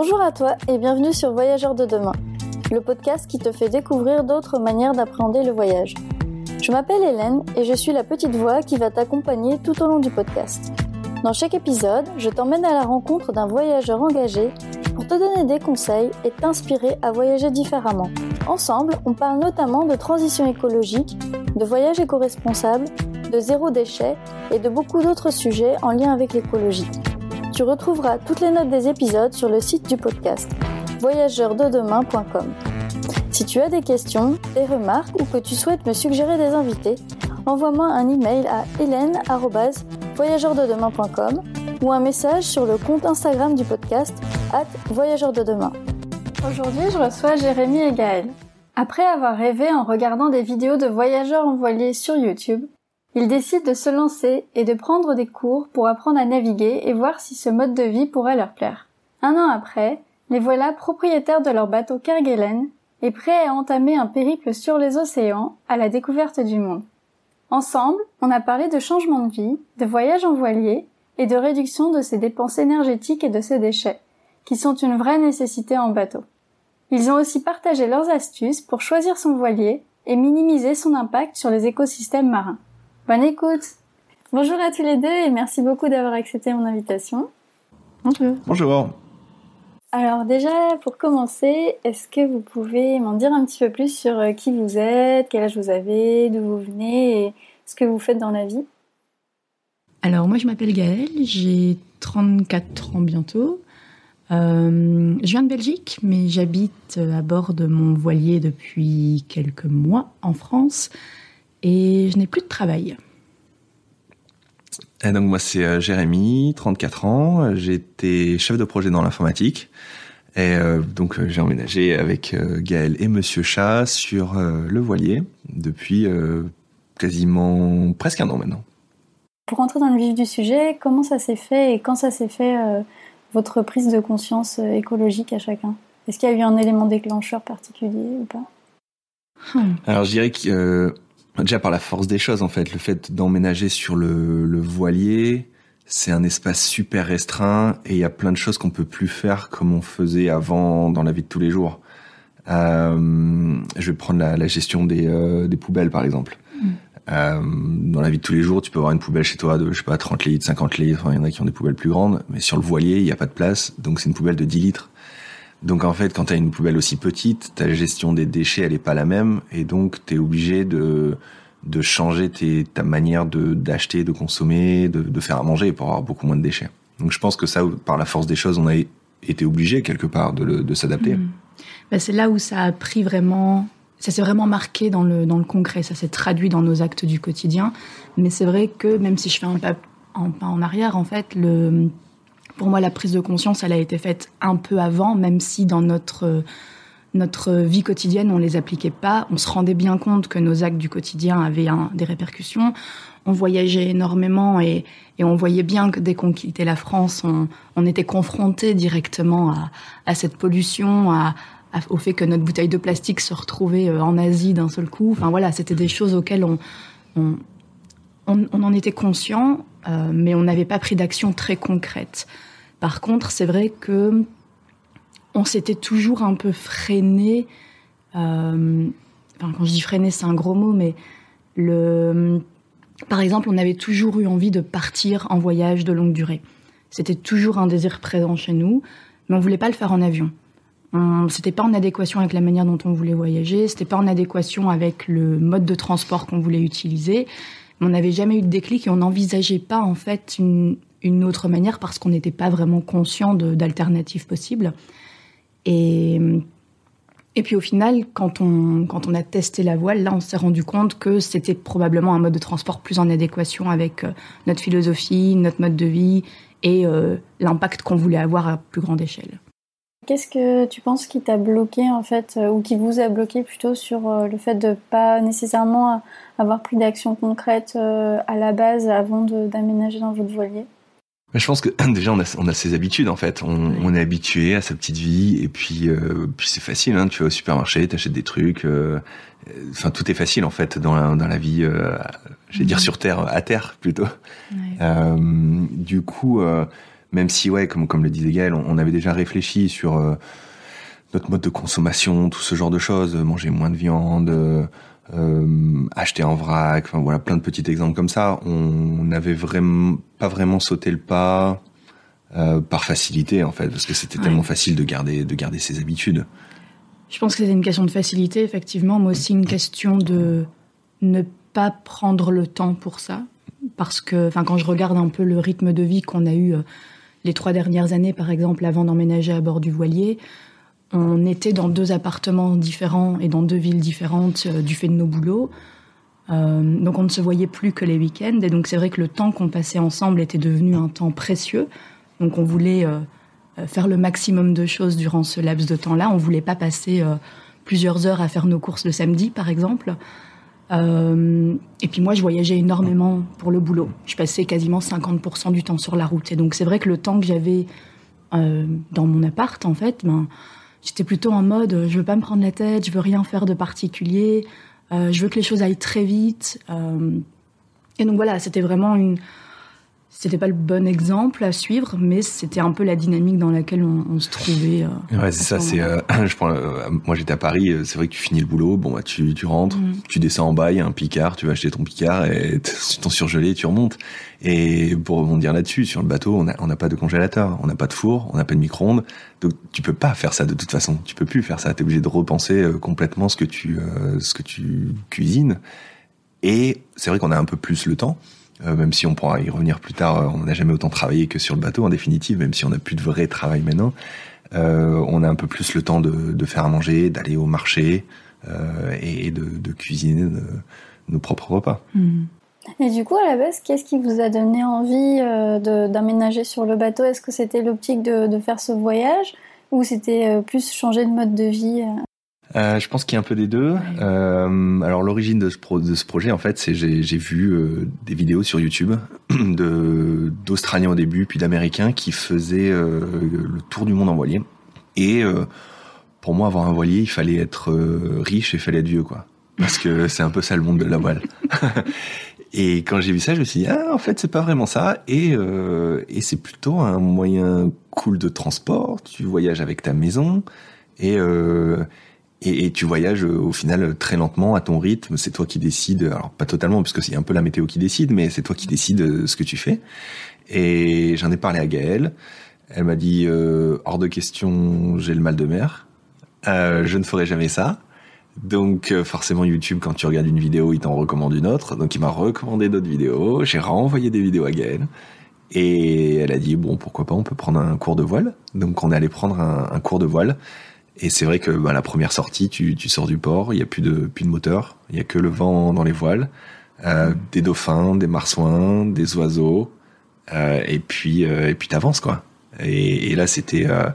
Bonjour à toi et bienvenue sur Voyageurs de demain, le podcast qui te fait découvrir d'autres manières d'appréhender le voyage. Je m'appelle Hélène et je suis la petite voix qui va t'accompagner tout au long du podcast. Dans chaque épisode, je t'emmène à la rencontre d'un voyageur engagé pour te donner des conseils et t'inspirer à voyager différemment. Ensemble, on parle notamment de transition écologique, de voyage éco-responsable, de zéro déchet et de beaucoup d'autres sujets en lien avec l'écologie. Tu retrouveras toutes les notes des épisodes sur le site du podcast voyageurdedemain.com. Si tu as des questions, des remarques ou que tu souhaites me suggérer des invités, envoie-moi un email à hélène.voyageurdedemain.com ou un message sur le compte Instagram du podcast at Voyageurs de demain. Aujourd'hui, je reçois Jérémy et Gaël. Après avoir rêvé en regardant des vidéos de voyageurs en voilier sur YouTube, ils décident de se lancer et de prendre des cours pour apprendre à naviguer et voir si ce mode de vie pourrait leur plaire. Un an après, les voilà propriétaires de leur bateau Kerguelen et prêts à entamer un périple sur les océans à la découverte du monde. Ensemble, on a parlé de changement de vie, de voyage en voilier et de réduction de ses dépenses énergétiques et de ses déchets, qui sont une vraie nécessité en bateau. Ils ont aussi partagé leurs astuces pour choisir son voilier et minimiser son impact sur les écosystèmes marins. Bonne écoute Bonjour à tous les deux et merci beaucoup d'avoir accepté mon invitation. Bonjour. Bonjour. Alors déjà, pour commencer, est-ce que vous pouvez m'en dire un petit peu plus sur euh, qui vous êtes, quel âge vous avez, d'où vous venez et ce que vous faites dans la vie? Alors moi je m'appelle Gaëlle, j'ai 34 ans bientôt. Euh, je viens de Belgique, mais j'habite à bord de mon voilier depuis quelques mois en France et je n'ai plus de travail. Et donc moi c'est euh, Jérémy, 34 ans, j'étais chef de projet dans l'informatique et euh, donc euh, j'ai emménagé avec Gaël et Monsieur Chat sur le voilier depuis quasiment presque un an maintenant. Pour rentrer dans le vif du sujet, comment ça s'est fait et quand ça s'est fait votre prise de conscience écologique à chacun? Est-ce qu'il y a eu un élément déclencheur particulier ou pas? Alors je dirais que Déjà par la force des choses, en fait, le fait d'emménager sur le, voilier, c'est un espace super restreint et il y a plein de choses qu'on peut plus faire comme on faisait avant dans la vie de tous les jours. Euh, je vais prendre la, gestion des, euh, des, poubelles, par exemple. Mm. Euh, dans la vie de tous les jours, tu peux avoir une poubelle chez toi de, je sais pas, 30 litres, 50 litres, il y en a qui ont des poubelles plus grandes, mais sur le voilier, il n'y a pas de place, donc c'est une poubelle de 10 litres. Donc en fait, quand tu as une poubelle aussi petite, ta gestion des déchets, elle est pas la même, et donc tu es obligé de de changer ta manière d'acheter, de consommer, de, de, faire à manger pour avoir beaucoup moins de déchets. Donc je pense que ça, par la force des choses, on a été obligé quelque part de, de s'adapter. Ben c'est là où ça a pris vraiment, ça s'est vraiment marqué dans le dans le concret, ça s'est traduit dans nos actes du quotidien. Mais c'est vrai que même si je fais un pas en arrière, en fait, le pour moi, la prise de conscience, elle a été faite un peu avant, même si dans notre notre vie quotidienne, on les appliquait pas. On se rendait bien compte que nos actes du quotidien avaient des répercussions. On voyageait énormément et, on voyait bien que dès qu'on quittait la France, on, était confronté directement à, cette pollution, au fait que notre bouteille de plastique se retrouvait euh, en Asie d'un seul coup. Enfin voilà, c'était des choses auxquelles on, on, en était conscient, euh, mais on n'avait pas pris d'action très concrète. Par contre, c'est vrai que on s'était toujours un peu freiné. Euh, enfin, quand je dis freiné, c'est un gros mot, mais le, par exemple, on avait toujours eu envie de partir en voyage de longue durée. C'était toujours un désir présent chez nous, mais on voulait pas le faire en avion. C'était pas en adéquation avec la manière dont on voulait voyager, c'était pas en adéquation avec le mode de transport qu'on voulait utiliser. On n'avait jamais eu de déclic et on n'envisageait pas en fait une, une autre manière parce qu'on n'était pas vraiment conscient d'alternatives possibles. Et, et puis au final, quand on, quand on a testé la voile, là, on s'est rendu compte que c'était probablement un mode de transport plus en adéquation avec euh, notre philosophie, notre mode de vie et euh, l'impact qu'on voulait avoir à plus grande échelle. Qu'est-ce que tu penses qui t'a bloqué en fait, euh, ou qui vous a bloqué plutôt sur le fait de pas nécessairement avoir pris d'action concrète à la base avant d'aménager dans votre voilier? Je pense que déjà on a, on a ses habitudes en fait. On, on est habitué à sa petite vie et puis euh, puis c'est facile. Hein, tu vas au supermarché, t'achètes des trucs. Euh, enfin tout est facile en fait dans la, dans la vie. Euh, je vais dire mhm. sur terre, à terre plutôt. Euh, du coup, Même si, ouais, comme, comme le disait Gaël, on, avait déjà réfléchi sur euh, notre mode de consommation, tout ce genre de choses, manger moins de viande, euh, acheter en vrac, enfin voilà, plein de petits exemples comme ça. On n'avait vraiment pas vraiment sauté le pas euh, par facilité en fait, parce que c'était tellement facile de garder de garder ses habitudes. Je pense que c'était une question de facilité, effectivement, mais aussi une question de ne pas prendre le temps pour ça, parce que, enfin, quand je regarde un peu le rythme de vie qu'on a eu euh, les trois dernières années, par exemple, avant d'emménager à bord du voilier, on était dans deux appartements différents et dans deux villes différentes euh, du fait de nos boulots. Euh, donc on ne se voyait plus que les week-ends. Et donc c'est vrai que le temps qu'on passait ensemble était devenu un temps précieux. Donc on voulait euh, faire le maximum de choses durant ce laps de temps-là. On voulait pas passer plusieurs heures à faire nos courses le samedi, par exemple. et puis moi, je voyageais énormément pour le boulot. Je passais quasiment 50% du temps sur la route. Et donc c'est vrai que le temps que j'avais dans mon appart, en fait, ben, J'étais plutôt en mode, euh, je veux pas me prendre la tête, je veux rien faire de particulier, euh, je veux que les choses aillent très vite. Euh, et donc voilà, c'était vraiment une, c'était pas le bon exemple à suivre, mais c'était un peu la dynamique dans laquelle on, se trouvait. Euh, ouais, c'est ça. C'est, euh, je prends, euh, moi j'étais à Paris. C'est vrai que tu finis le boulot. Bon, bah, tu, tu rentres, mm. tu descends en bas, il y a un Picard, tu vas acheter ton Picard et ton surgelé, tu remontes. Et pour rebondir là-dessus, sur le bateau, on n'a on a pas de congélateur, on n'a pas de four, on n'a pas de micro-ondes. Donc tu peux pas faire ça de toute façon. Tu peux plus faire ça. T'es obligé de repenser complètement ce que tu, ce que tu cuisines. Et c'est vrai qu'on a un peu plus le temps. Euh, même si on pourra y revenir plus tard, euh, on n'a jamais autant travaillé que sur le bateau en définitive, même si on n'a plus de vrai travail maintenant. Euh, on a un peu plus le temps de, de faire à manger, d'aller au marché euh, et de, de cuisiner nos propres repas. Hmm. Et du coup, à la base, qu'est-ce qui vous a donné envie euh, d'aménager sur le bateau? Est-ce que c'était l'optique de, de, faire ce voyage? Ou c'était plus changer de mode de vie euh, je pense qu'il y a un peu des deux. Euh, alors l'origine de, de, ce projet, en fait, c'est j'ai, j'ai vu euh, des vidéos sur YouTube de d'Australiens au début, puis d'Américains qui faisaient le tour du monde en voilier. Et pour moi, avoir un voilier, il fallait être riche et il fallait être vieux, quoi. Parce que c'est un peu ça le monde de la voile. et quand j'ai vu ça, je me suis dit ah en fait c'est pas vraiment ça et et c'est plutôt un moyen cool de transport. Tu voyages avec ta maison et et, et, tu voyages euh, au final très lentement à ton rythme. C'est toi qui décides. Alors pas totalement parce que c'est un peu la météo qui décide, mais c'est toi qui décides euh, ce que tu fais. Et j'en ai parlé à Gaëlle. Elle m'a dit euh, hors de question, j'ai le mal de mer. Euh, je ne ferai jamais ça. Donc forcément YouTube, quand tu regardes une vidéo, il t'en recommande une autre. Donc il m'a recommandé d'autres vidéos. J'ai renvoyé des vidéos à Gaëlle. Et elle a dit bon pourquoi pas, on peut prendre un cours de voile. Donc on est allé prendre un cours de voile. Et c'est vrai que bah, la première sortie, tu, tu sors du port, il y a plus de plus de moteur, il y a que le vent dans les voiles, euh, des dauphins, des marsouins, des oiseaux, euh, et puis euh, et puis t'avances quoi. Et, et là c'était euh,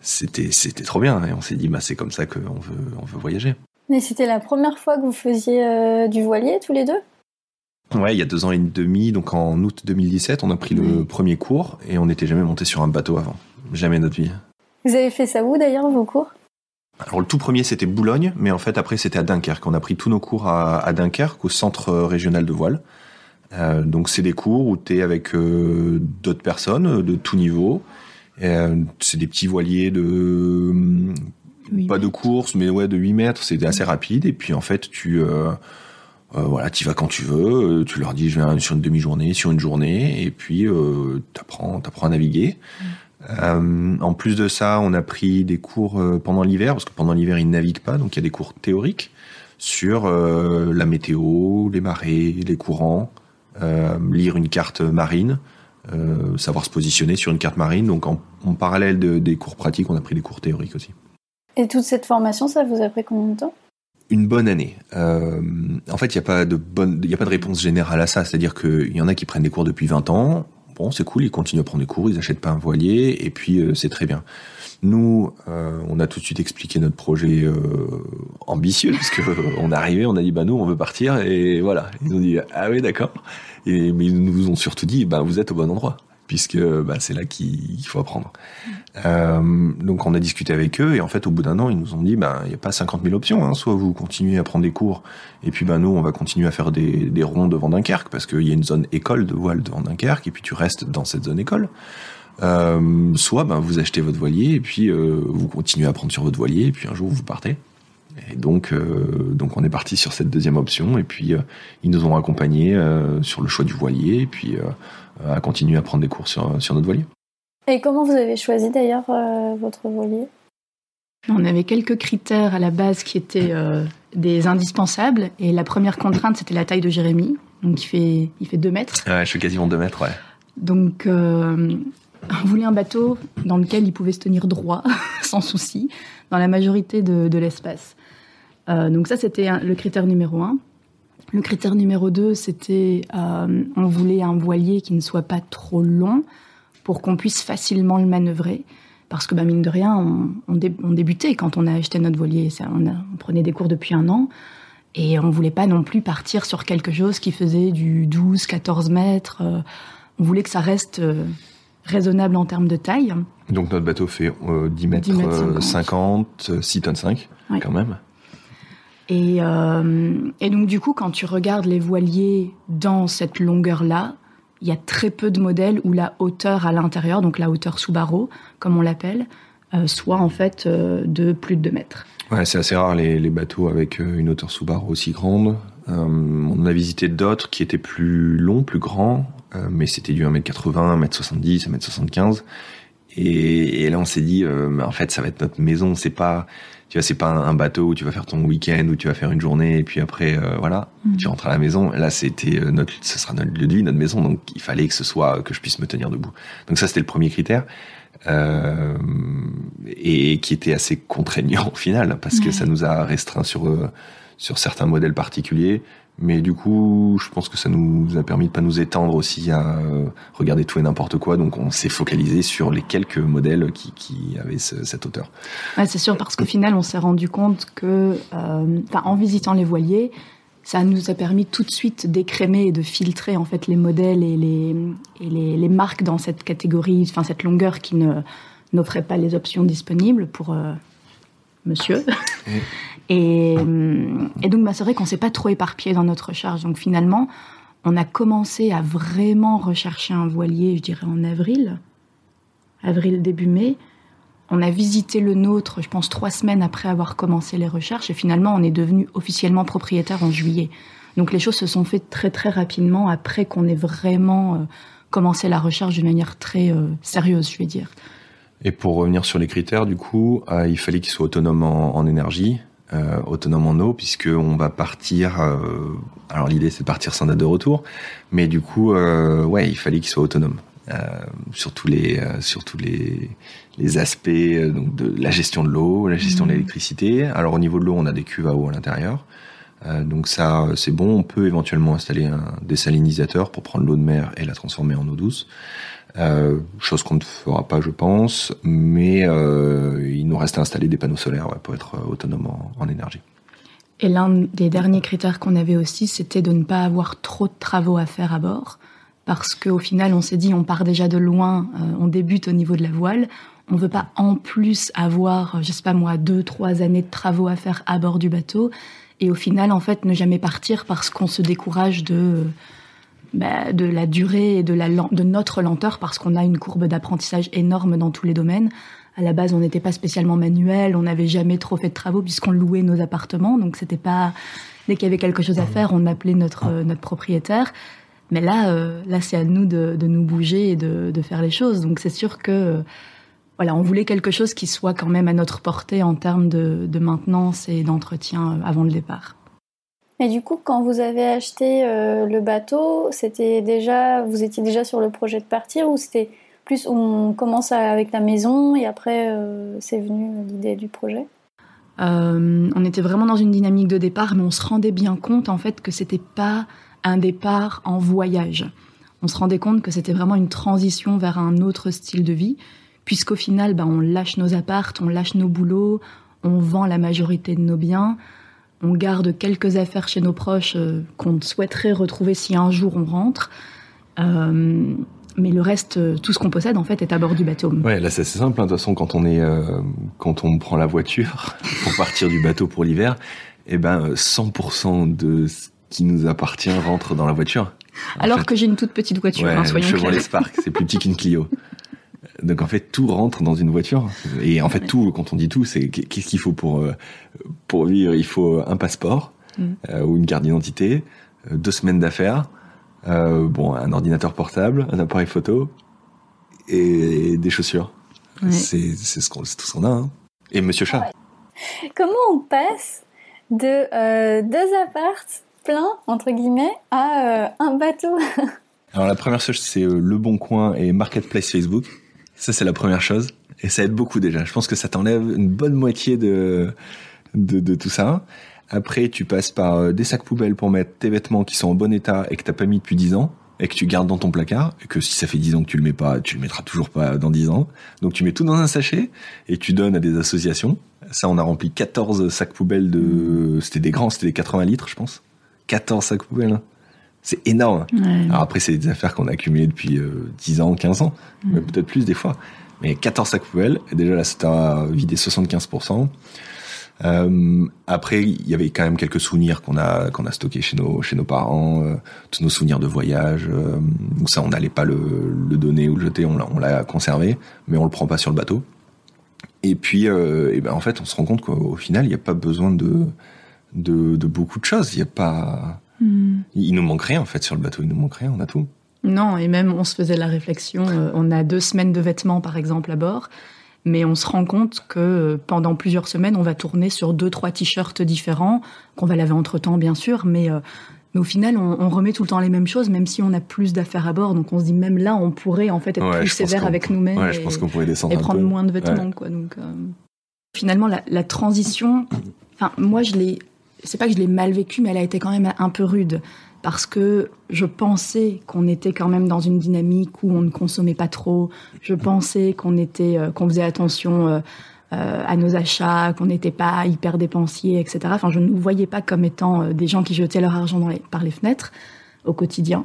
c'était c'était trop bien. Et on s'est dit bah c'est comme ça qu'on veut on veut voyager. Mais c'était la première fois que vous faisiez du voilier tous les deux? Ouais, il y a deux ans et demi, donc en août 2017, on a pris le premier cours et on n'était jamais monté sur un bateau avant, jamais notre vie. Vous avez fait ça où d'ailleurs vos cours? Alors le tout premier c'était Boulogne, mais en fait après c'était à Dunkerque. On a pris tous nos cours à, à Dunkerque, au centre régional de voile. Euh, donc c'est des cours où tu es avec euh, d'autres personnes euh, de tout niveau. Euh, c'est des petits voiliers de pas de course, mais ouais de 8 mètres. C'est assez rapide. Et puis en fait tu euh, voilà, tu vas quand tu veux. Tu leur dis je viens sur une demi-journée, sur une journée, et puis t'apprends t'apprends à naviguer. Mm. Euh, en plus de ça, on a pris des cours euh, pendant l'hiver, parce que pendant l'hiver, ils ne naviguent pas, donc il y a des cours théoriques sur euh, la météo, les marées, les courants, euh, lire une carte marine, savoir se positionner sur une carte marine. Donc en, en parallèle de, des cours pratiques, on a pris des cours théoriques aussi. Et toute cette formation, ça vous a pris combien de temps? Une bonne année. Euh, en fait, il n'y a pas de bonne, il a pas de réponse générale à ça. C'est-à-dire qu'il y en a qui prennent des cours depuis 20 ans bon, c'est cool, ils continuent à prendre des cours, ils achètent pas un voilier, et puis euh, c'est très bien. Nous, euh, on a tout de suite expliqué notre projet euh, ambitieux, parce on est arrivé, on a dit bah nous on veut partir, et voilà. Ils nous ont dit ah oui d'accord, et mais ils nous ont surtout dit bah vous êtes au bon endroit puisque bah, c'est là qu'il faut apprendre. Euh, donc on a discuté avec eux et en fait au bout d'un an ils nous ont dit bah il y a pas 50 000 options, hein. soit vous continuez à prendre des cours et puis bah nous on va continuer à faire des, des ronds devant Dunkerque parce qu'il y a une zone école de voile devant Dunkerque et puis tu restes dans cette zone école. Euh, soit ben, vous achetez votre voilier et puis euh, vous continuez à prendre sur votre voilier et puis un jour vous partez. Et donc, euh, donc on est parti sur cette deuxième option et puis ils nous ont accompagnés sur le choix du voilier et puis à continuer à prendre des cours sur, sur notre voilier. Et comment vous avez choisi d'ailleurs votre voilier? On avait quelques critères à la base qui étaient des indispensables et la première contrainte c'était la taille de Jérémy. Donc il fait, il fait 2 mètres. Ouais, je fais quasiment 2 mètres, ouais. Donc on voulait un bateau dans lequel il pouvait se tenir droit, sans souci, dans la majorité de, l'espace. Euh, donc ça, c'était le critère numéro un. Le critère numéro deux, c'était euh, on voulait un voilier qui ne soit pas trop long pour qu'on puisse facilement le manœuvrer. Parce que, bah, mine de rien, on, débutait quand on a acheté notre voilier. on, prenait des cours depuis un an. Et on voulait pas non plus partir sur quelque chose qui faisait du 12, 14 mètres. Euh, on voulait que ça reste raisonnable en termes de taille. Donc notre bateau fait 10 mètres, 50, 6 tonnes 5 quand même. Et, euh, et, donc du coup, quand tu regardes les voiliers dans cette longueur-là, il y a très peu de modèles où la hauteur à l'intérieur, donc la hauteur sous barreau, comme on l'appelle, euh, soit en fait euh, de plus de 2 mètres. Ouais, c'est assez rare les, bateaux avec une hauteur sous barreau aussi grande. on a visité d'autres qui étaient plus longs, plus grands, mais c'était du 1m80, 1m70, 1m75. Et, et là, on s'est dit, en fait, ça va être notre maison. C'est pas, tu vois, c'est pas un, bateau où tu vas faire ton week-end, où tu vas faire une journée, et puis après, euh, voilà, mm. tu rentres à la maison. Là, c'était notre, ce sera notre lieu de vie, notre maison. Donc, il fallait que ce soit, que je puisse me tenir debout. Donc ça, c'était le premier critère. Euh, et qui était assez contraignant au final parce que ça nous a restreint sur sur certains modèles particuliers mais du coup, je pense que ça nous a permis de pas nous étendre aussi à euh, regarder tout et n'importe quoi. Donc, on s'est focalisé sur les quelques modèles qui, qui avaient cette hauteur. Ouais, c'est sûr, parce qu'au final, on s'est rendu compte que, euh, en visitant les voiliers, ça nous a permis tout de suite d'écrémer et de filtrer en fait les modèles et les, et les, les marques dans cette catégorie, enfin cette longueur qui ne n'offrait pas les options disponibles pour euh, monsieur. Et, et donc, bah, c'est vrai qu'on s'est pas trop éparpillé dans notre recherche. Donc, finalement, on a commencé à vraiment rechercher un voilier, je dirais, en avril, avril, début mai. On a visité le nôtre, je pense, trois semaines après avoir commencé les recherches. Et finalement, on est devenu officiellement propriétaire en juillet. Donc, les choses se sont faites très, très rapidement après qu'on ait vraiment euh, commencé la recherche d'une manière très euh, sérieuse, je vais dire. Et pour revenir sur les critères, du coup, euh, il fallait qu'il soit autonome en, énergie, euh, autonome en eau, puisque on va partir. Euh, alors l'idée c'est de partir sans date de retour, mais du coup, euh, ouais, il fallait qu'il soit autonome euh, sur tous les sur tous les les aspects donc de la gestion de l'eau, la gestion de mmh. l'électricité. Alors au niveau de l'eau, on a des cuves à eau à l'intérieur. donc ça, c'est bon. On peut éventuellement installer un désalinisateur pour prendre l'eau de mer et la transformer en eau douce. Euh, chose qu'on ne fera pas, je pense, mais euh, il nous reste à installer des panneaux solaires pour être euh, autonome en, énergie. Et l'un des derniers critères qu'on avait aussi, c'était de ne pas avoir trop de travaux à faire à bord, parce qu'au final, on s'est dit, on part déjà de loin, on débute au niveau de la voile, on veut pas en plus avoir, je sais pas moi, deux, trois années de travaux à faire à bord du bateau, et au final, en fait, ne jamais partir parce qu'on se décourage de bah, de la durée et de, la, de notre lenteur parce qu'on a une courbe d'apprentissage énorme dans tous les domaines. À la base, on n'était pas spécialement manuel, on n'avait jamais trop fait de travaux puisqu'on louait nos appartements, donc c'était pas dès qu'il y avait quelque chose à faire, on appelait notre euh, notre propriétaire. Mais là, euh, là, c'est à nous de, de, nous bouger et de, de faire les choses. Donc c'est sûr que voilà, on voulait quelque chose qui soit quand même à notre portée en termes de, de maintenance et d'entretien euh, avant le départ. Et du coup, quand vous avez acheté euh, le bateau, c'était déjà, vous étiez déjà sur le projet de partir ou c'était plus on commence avec la maison et après euh, c'est venu l'idée du projet? Euh, On était vraiment dans une dynamique de départ, mais on se rendait bien compte en fait que c'était pas un départ en voyage. On se rendait compte que c'était vraiment une transition vers un autre style de vie, puisqu'au final, ben, on lâche nos appartes, on lâche nos boulots, on vend la majorité de nos biens on garde quelques affaires chez nos proches euh, qu'on souhaiterait retrouver si un jour on rentre. Euh, mais le reste, euh, tout ce qu'on possède en fait est à bord du bateau. Ouais, là c'est assez simple. Hein. De toute façon, quand on est, quand on prend la voiture pour partir du bateau pour l'hiver, eh ben 100% de ce qui nous appartient rentre dans la voiture. Alors que j'ai une toute petite voiture. Ouais, hein, soyons Chevrolet Spark, c'est plus petit qu'une Clio. Donc en fait, tout rentre dans une voiture. Et en fait, tout, quand on dit tout, c'est qu'est-ce qu'il faut pour euh, pour vivre? Il faut un passeport mm. euh, ou une carte d'identité, euh, deux semaines d'affaires, bon, un ordinateur portable, un appareil photo et, des chaussures. C'est c'est ce qu'on tout ce qu'on a. Hein. Et Monsieur Chat. Comment on passe de deux appartes pleins entre guillemets à un bateau? Alors la première chose, c'est Le Bon Coin et Marketplace Facebook. Ça, c'est la première chose. Et ça aide beaucoup déjà. Je pense que ça t'enlève une bonne moitié de, de, tout ça. Après, tu passes par euh, des sacs poubelles pour mettre tes vêtements qui sont en bon état et que t'as pas mis depuis 10 ans et que tu gardes dans ton placard et que si ça fait 10 ans que tu le mets pas, tu le mettras toujours pas dans 10 ans. Donc tu mets tout dans un sachet et tu donnes à des associations. Ça, on a rempli 14 sacs poubelles de, c'était des grands, c'était des 80 litres, je pense. 14 sacs poubelles. C'est énorme. Alors après, c'est des affaires qu'on a accumulées depuis euh, 10 ans, 15 ans, mm. mais peut-être plus des fois. Mais 14 sacs poubelles, et déjà là, c'était à vider 75%. Euh, après, il y avait quand même quelques souvenirs qu'on a qu'on a stockés chez nos chez nos parents, euh, tous nos souvenirs de voyage. Euh, donc ça, on n'allait pas le, le, donner ou le jeter, on l'a on l'a conservé, mais on le prend pas sur le bateau. Et puis, euh, et ben en fait, on se rend compte qu'au final, il n'y a pas besoin de, de de beaucoup de choses. Il n'y a pas Hmm. Il nous manque rien en fait sur le bateau, il nous manque rien, on a tout. Non, et même on se faisait la réflexion, euh, on a deux semaines de vêtements par exemple à bord, mais on se rend compte que euh, pendant plusieurs semaines, on va tourner sur deux, trois t-shirts différents, qu'on va laver entre temps bien sûr, mais, euh, mais au final, on, remet tout le temps les mêmes choses, même si on a plus d'affaires à bord. Donc on se dit même là, on pourrait en fait être plus sévère avec nous-mêmes et, et prendre moins de vêtements. Quoi, donc, finalement, la, la transition, enfin moi je l'ai c'est pas que je l'ai mal vécu, mais elle a été quand même un peu rude parce que je pensais qu'on était quand même dans une dynamique où on ne consommait pas trop. Je pensais qu'on était, euh, qu'on faisait attention euh, euh, à nos achats, qu'on n'était pas hyper dépensier, etc. Enfin, je ne nous voyais pas comme étant des gens qui jetaient leur argent par les fenêtres au quotidien.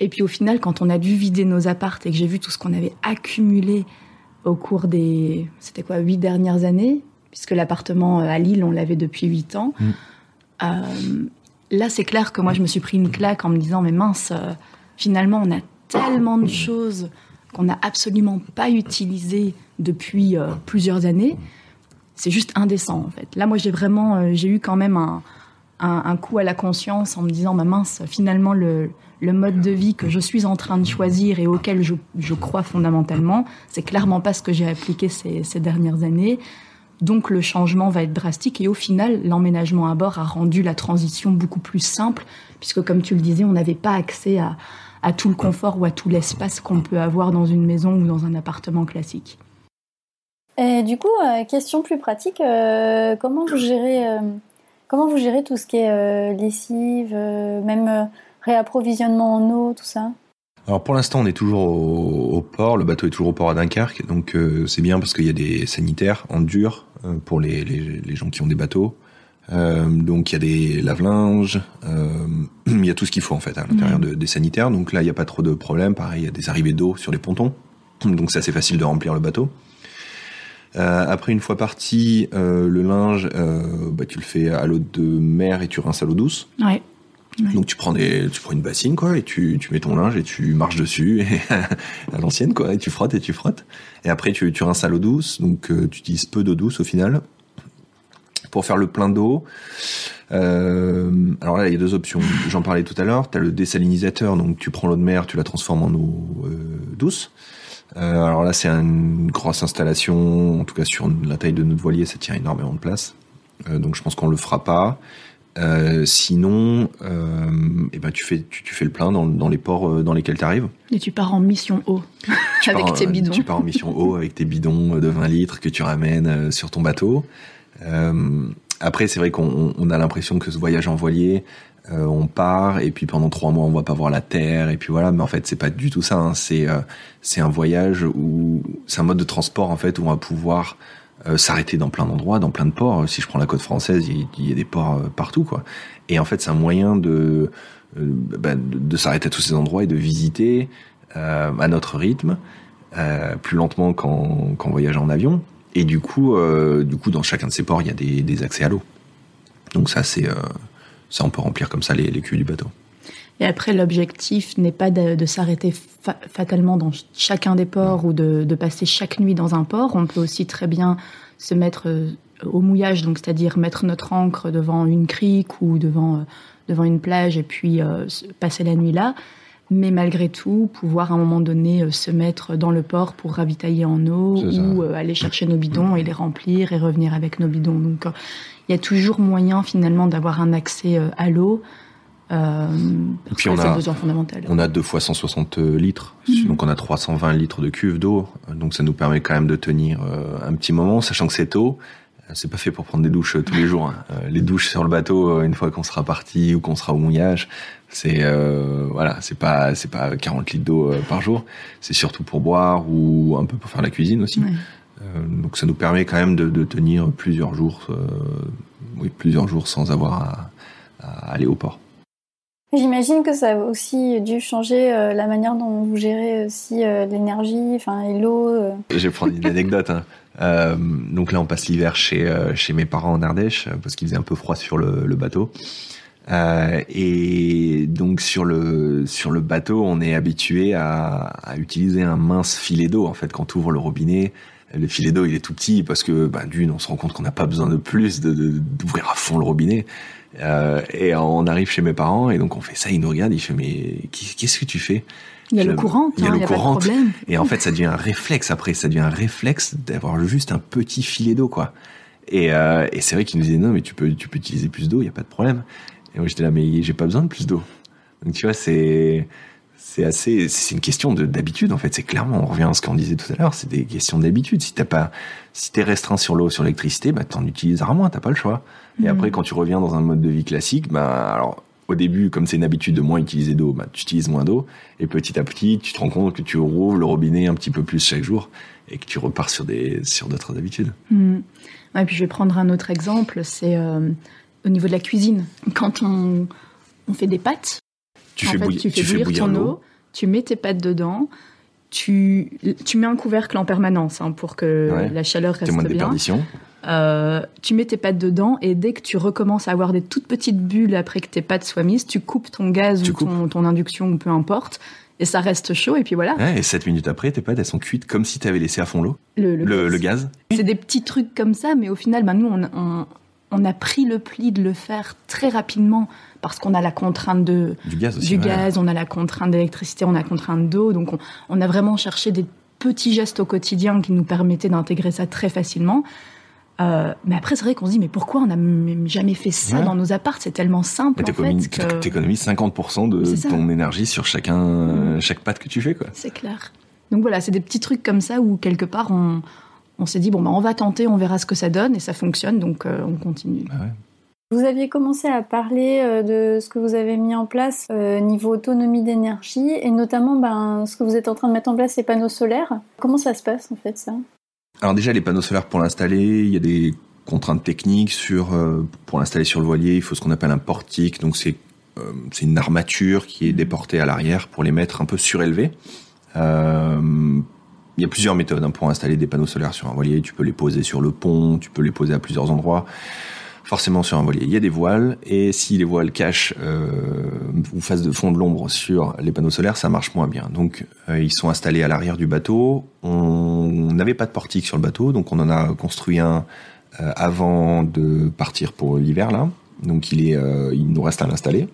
Et puis au final, quand on a dû vider nos appartes et que j'ai vu tout ce qu'on avait accumulé au cours des, c'était quoi, huit dernières années, puisque l'appartement à Lille, on l'avait depuis huit ans. Mm. Euh, là, c'est clair que moi, je me suis pris une claque en me disant, mais mince, euh, finalement, on a tellement de choses qu'on n'a absolument pas utilisées depuis euh, plusieurs années. C'est juste indécent, en fait. Là, moi, j'ai vraiment, j'ai eu quand même un, un, coup à la conscience en me disant, ma mince, finalement, le, le mode de vie que je suis en train de choisir et auquel je, je crois fondamentalement, c'est clairement pas ce que j'ai appliqué ces, ces dernières années. Donc le changement va être drastique et au final, l'emménagement à bord a rendu la transition beaucoup plus simple puisque comme tu le disais, on n'avait pas accès à, tout le confort ou à tout l'espace qu'on peut avoir dans une maison ou dans un appartement classique. Et du coup, euh, question plus pratique, euh, comment vous gérez euh, comment vous gérez tout ce qui est lessive, même réapprovisionnement en eau, tout ça? Alors pour l'instant, on est toujours au, port, le bateau est toujours au port à Dunkerque, donc c'est bien parce qu'il y a des sanitaires en dur. euh, pour les, les, les, gens qui ont des bateaux. Euh, donc il y a des lave-linges, euh, il y a tout ce qu'il faut en fait à l'intérieur de, des sanitaires. Donc là il n'y a pas trop de problèmes. Pareil, il y a des arrivées d'eau sur les pontons, donc c'est assez facile de remplir le bateau. Euh, après une fois parti, euh, le linge, euh, bah, tu le fais à l'eau de mer et tu rinces à l'eau douce. Ouais. Donc tu prends des, tu prends une bassine quoi et tu, tu mets ton linge et tu marches dessus et à l'ancienne quoi et tu frottes et tu frottes et après tu, tu rinces à l'eau douce donc euh, tu utilises peu d'eau douce au final pour faire le plein d'eau. Euh, alors là il y a deux options. J'en parlais tout à l'heure. T'as le désalinisateur donc tu prends l'eau de mer, tu la transformes en eau euh, douce. Euh, alors là c'est une grosse installation en tout cas sur la taille de notre voilier ça tient énormément de place. Euh, donc je pense qu'on le fera pas. Euh, sinon, euh, eh ben tu fais tu, tu, fais le plein dans, dans les ports euh, dans lesquels tu arrives. Et tu pars en mission eau avec tes bidons. Tu pars en mission eau avec tes bidons de 20 litres que tu ramènes sur ton bateau. après, c'est vrai qu'on on a l'impression que ce voyage en voilier, on part et puis pendant trois mois on va pas voir la terre et puis voilà. Mais en fait, c'est pas du tout ça. Hein. C'est c'est un voyage où c'est un mode de transport en fait où on va pouvoir euh, s'arrêter dans plein d'endroits, dans plein de ports. Si je prends la côte française, il, y a des ports euh, partout, quoi. Et en fait, c'est un moyen de euh, bah, de, s'arrêter à tous ces endroits et de visiter à notre rythme, plus lentement qu'en qu'en voyageant en avion. Et du coup, du coup, dans chacun de ces ports, il y a des, accès à l'eau. Donc ça, c'est ça, on peut remplir comme ça les, les cuves du bateau. Et après, l'objectif n'est pas de, s'arrêter fatalement dans chacun des ports ou de, de, passer chaque nuit dans un port. On peut aussi très bien se mettre euh, au mouillage, donc c'est-à-dire mettre notre ancre devant une crique ou devant, euh, devant une plage et puis euh, passer la nuit là. Mais malgré tout, pouvoir à un moment donné se mettre dans le port pour ravitailler en eau ou aller chercher nos bidons et les remplir et revenir avec nos bidons. Donc il y a toujours moyen finalement d'avoir un accès à l'eau euh, et puis on a, on a deux fois 160 litres, donc on a 320 litres de cuve d'eau, donc ça nous permet quand même de tenir euh, un petit moment, sachant que cette eau, euh, c'est pas fait pour prendre des douches tous les jours. Hein. Les douches sur le bateau, une fois qu'on sera parti ou qu'on sera au mouillage, c'est voilà, c'est pas c'est pas 40 litres d'eau par jour. C'est surtout pour boire ou un peu pour faire la cuisine aussi. donc ça nous permet quand même de, de tenir plusieurs jours, oui plusieurs jours sans avoir à, à aller au port. J'imagine que ça a aussi dû changer euh, la manière dont vous gérez aussi euh, l'énergie, enfin et l'eau. Euh. Je vais prendre une anecdote. Hein. donc là, on passe l'hiver chez chez mes parents en Ardèche parce qu'il faisait un peu froid sur le, le bateau. et donc sur le sur le bateau, on est habitué à, à utiliser un mince filet d'eau. En fait, quand tu ouvres le robinet, le filet d'eau il est tout petit parce que bah, d'une on se rend compte qu'on n'a pas besoin de plus d'ouvrir de, à fond le robinet euh, et on arrive chez mes parents et donc on fait ça, il nous regarde, il fait mais qu'est-ce que tu fais? Il y a le courant, il y a le courant. Et en fait, ça devient un réflexe après, ça devient un réflexe d'avoir juste un petit filet d'eau quoi. Et, euh, et c'est vrai qu'il nous disait non mais tu peux tu peux utiliser plus d'eau, il y a pas de problème. Et moi j'étais là mais j'ai pas besoin de plus d'eau. Donc tu vois c'est c'est assez c'est une question d'habitude en fait c'est clairement on revient à ce qu'on disait tout à l'heure c'est des questions d'habitude si t'as pas si t'es restreint sur l'eau sur l'électricité bah t'en utiliseras moins t'as pas le choix et mm. après, quand tu reviens dans un mode de vie classique, bah, alors, au début, comme c'est une habitude de moins utiliser d'eau, bah, tu utilises moins d'eau. Et petit à petit, tu te rends compte que tu rouvres le robinet un petit peu plus chaque jour et que tu repars sur des, sur d'autres habitudes. Mm. et puis je vais prendre un autre exemple, c'est euh, au niveau de la cuisine. Quand on, on fait des pâtes, tu fais, fait, tu fais bouillir, ton eau, tu mets tes pâtes dedans, tu, tu mets un couvercle en permanence hein, pour que la chaleur reste moins de bien. Euh, tu mets tes pâtes dedans et dès que tu recommences à avoir des toutes petites bulles après que tes pâtes soient mises, tu coupes ton gaz ou ton, ton, induction ou peu importe et ça reste chaud et puis voilà. et 7 minutes après, tes pâtes elles sont cuites comme si tu avais laissé à fond l'eau. Le, le, gaz. C'est des petits trucs comme ça, mais au final, bah, nous on, on, a pris le pli de le faire très rapidement parce qu'on a la contrainte de du gaz, aussi, du gaz on a la contrainte d'électricité, on a la contrainte d'eau, donc on, on a vraiment cherché des petits gestes au quotidien qui nous permettaient d'intégrer ça très facilement. Euh, mais après, c'est vrai qu'on se dit, mais pourquoi on n'a jamais fait ça dans nos apparts? C'est tellement simple. Tu économises 50% de ton énergie sur chacun, mm. chaque patte que tu fais. quoi. C'est clair. Donc voilà, c'est des petits trucs comme ça où quelque part on, on s'est dit, bon, bah, on va tenter, on verra ce que ça donne et ça fonctionne, donc euh, on continue. Bah vous aviez commencé à parler euh, de ce que vous avez mis en place niveau autonomie d'énergie et notamment ben, ce que vous êtes en train de mettre en place, les panneaux solaires. Comment ça se passe en fait ça? Alors déjà, les panneaux solaires pour l'installer, il y a des contraintes techniques sur euh, pour l'installer sur le voilier, il faut ce qu'on appelle un portique. Donc c'est euh, c'est une armature qui est déportée à l'arrière pour les mettre un peu surélevés. Il y a plusieurs méthodes hein, pour installer des panneaux solaires sur un voilier. Tu peux les poser sur le pont, tu peux les poser à plusieurs endroits forcément sur un voilier. Il y a des voiles, et si les voiles cachent euh, ou fassent de fond de l'ombre sur les panneaux solaires, ça marche moins bien. Donc euh, ils sont installés à l'arrière du bateau. On n'avait pas de portique sur le bateau, donc on en a construit un euh, avant de partir pour l'hiver là. Donc il est, il nous reste à l'installer.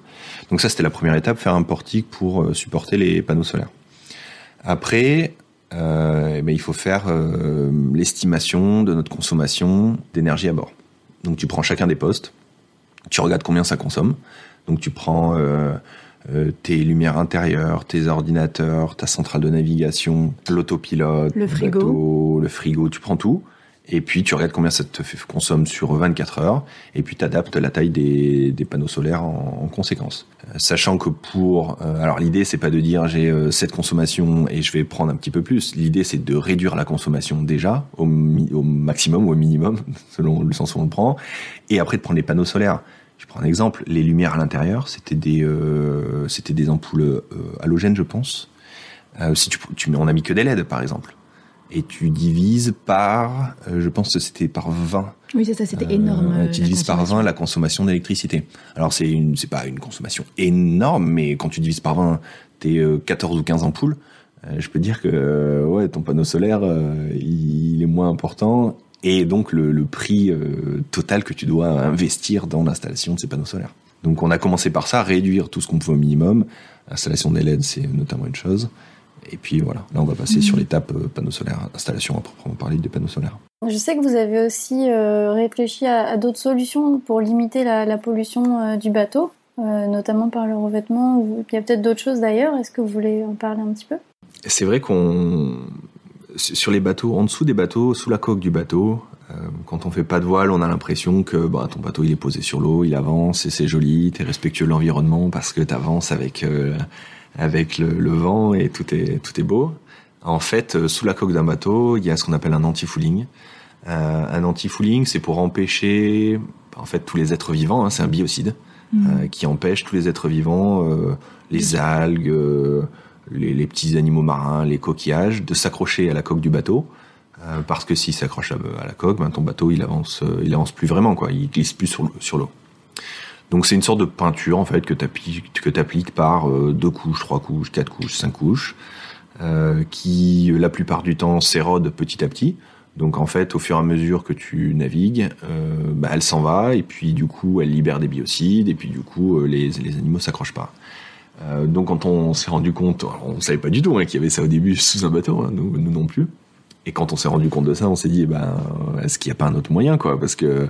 Donc ça c'était la première étape, faire un portique pour supporter les panneaux solaires. Après, ben, il faut faire l'estimation de notre consommation d'énergie à bord. Donc tu prends chacun des postes, tu regardes combien ça consomme. Donc tu prends euh, euh, tes lumières intérieures, tes ordinateurs, ta centrale de navigation, l'autopilote, le frigo, le frigo, tu prends tout. Et puis tu regardes combien ça te consomme sur 24 heures, et puis tu adaptes la taille des, des panneaux solaires en, en conséquence. Euh, sachant que pour... Euh, alors l'idée c'est pas de dire j'ai euh, cette consommation et je vais prendre un petit peu plus. L'idée c'est de réduire la consommation déjà au, au, maximum ou au minimum, selon le sens où on le prend, et après de prendre les panneaux solaires. Je prends un exemple, les lumières à l'intérieur, c'était des, c'était des ampoules halogènes je pense. si tu, tu, on a mis que des LED par exemple. Et tu divises par, euh, je pense que c'était par 20. Oui, c'est ça, c'était énorme. Euh, tu divises par 20 la consommation d'électricité. Alors c'est une, c'est pas une consommation énorme, mais quand tu divises par 20 tes 14 ou 15 ampoules, je peux dire que ouais, ton panneau solaire, il, est moins important et donc le, le prix total que tu dois investir dans l'installation de ces panneaux solaires. Donc on a commencé par ça, réduire tout ce qu'on pouvait au minimum. L'installation des LED, c'est notamment une chose. Et puis voilà, là on va passer sur l'étape euh, panneaux solaires, installation à proprement parler des panneaux solaires. Je sais que vous avez aussi euh, réfléchi à, d'autres solutions pour limiter la, pollution euh, du bateau, notamment par le revêtement. Il y a peut-être d'autres choses d'ailleurs. Est-ce que vous voulez en parler un petit peu? C'est vrai qu'on sur les bateaux, en dessous des bateaux, sous la coque du bateau, quand on fait pas de voile, on a l'impression que bah, ton bateau il est posé sur l'eau, il avance et c'est joli, tu es respectueux de l'environnement parce que tu avances avec avec le, vent et tout est tout est beau. En fait, euh, sous la coque d'un bateau, il y a ce qu'on appelle un anti-fouling. Euh, un anti-fouling, c'est pour empêcher en fait tous les êtres vivants. Hein, c'est un biocide mmh. euh, qui empêche tous les êtres vivants, euh, les algues, les, les, petits animaux marins, les coquillages, de s'accrocher à la coque du bateau. parce que s'ils s'accrochent à, la coque, ben, ton bateau il avance, il avance plus vraiment quoi. Il glisse plus sur l'eau. Donc c'est une sorte de peinture en fait que tu appliques, que appliques par euh, deux couches, trois couches, quatre couches, cinq couches, euh, qui la plupart du temps s'érode petit à petit. Donc en fait, au fur et à mesure que tu navigues, euh, bah, elle s'en va et puis du coup, elle libère des biocides et puis du coup, les, les animaux s'accrochent pas. Donc quand on s'est rendu compte, on savait pas du tout hein, qu'il y avait ça au début sous un bateau, hein, nous, nous, non plus. Et quand on s'est rendu compte de ça, on s'est dit, ben, est-ce qu'il n'y a pas un autre moyen, quoi? Parce que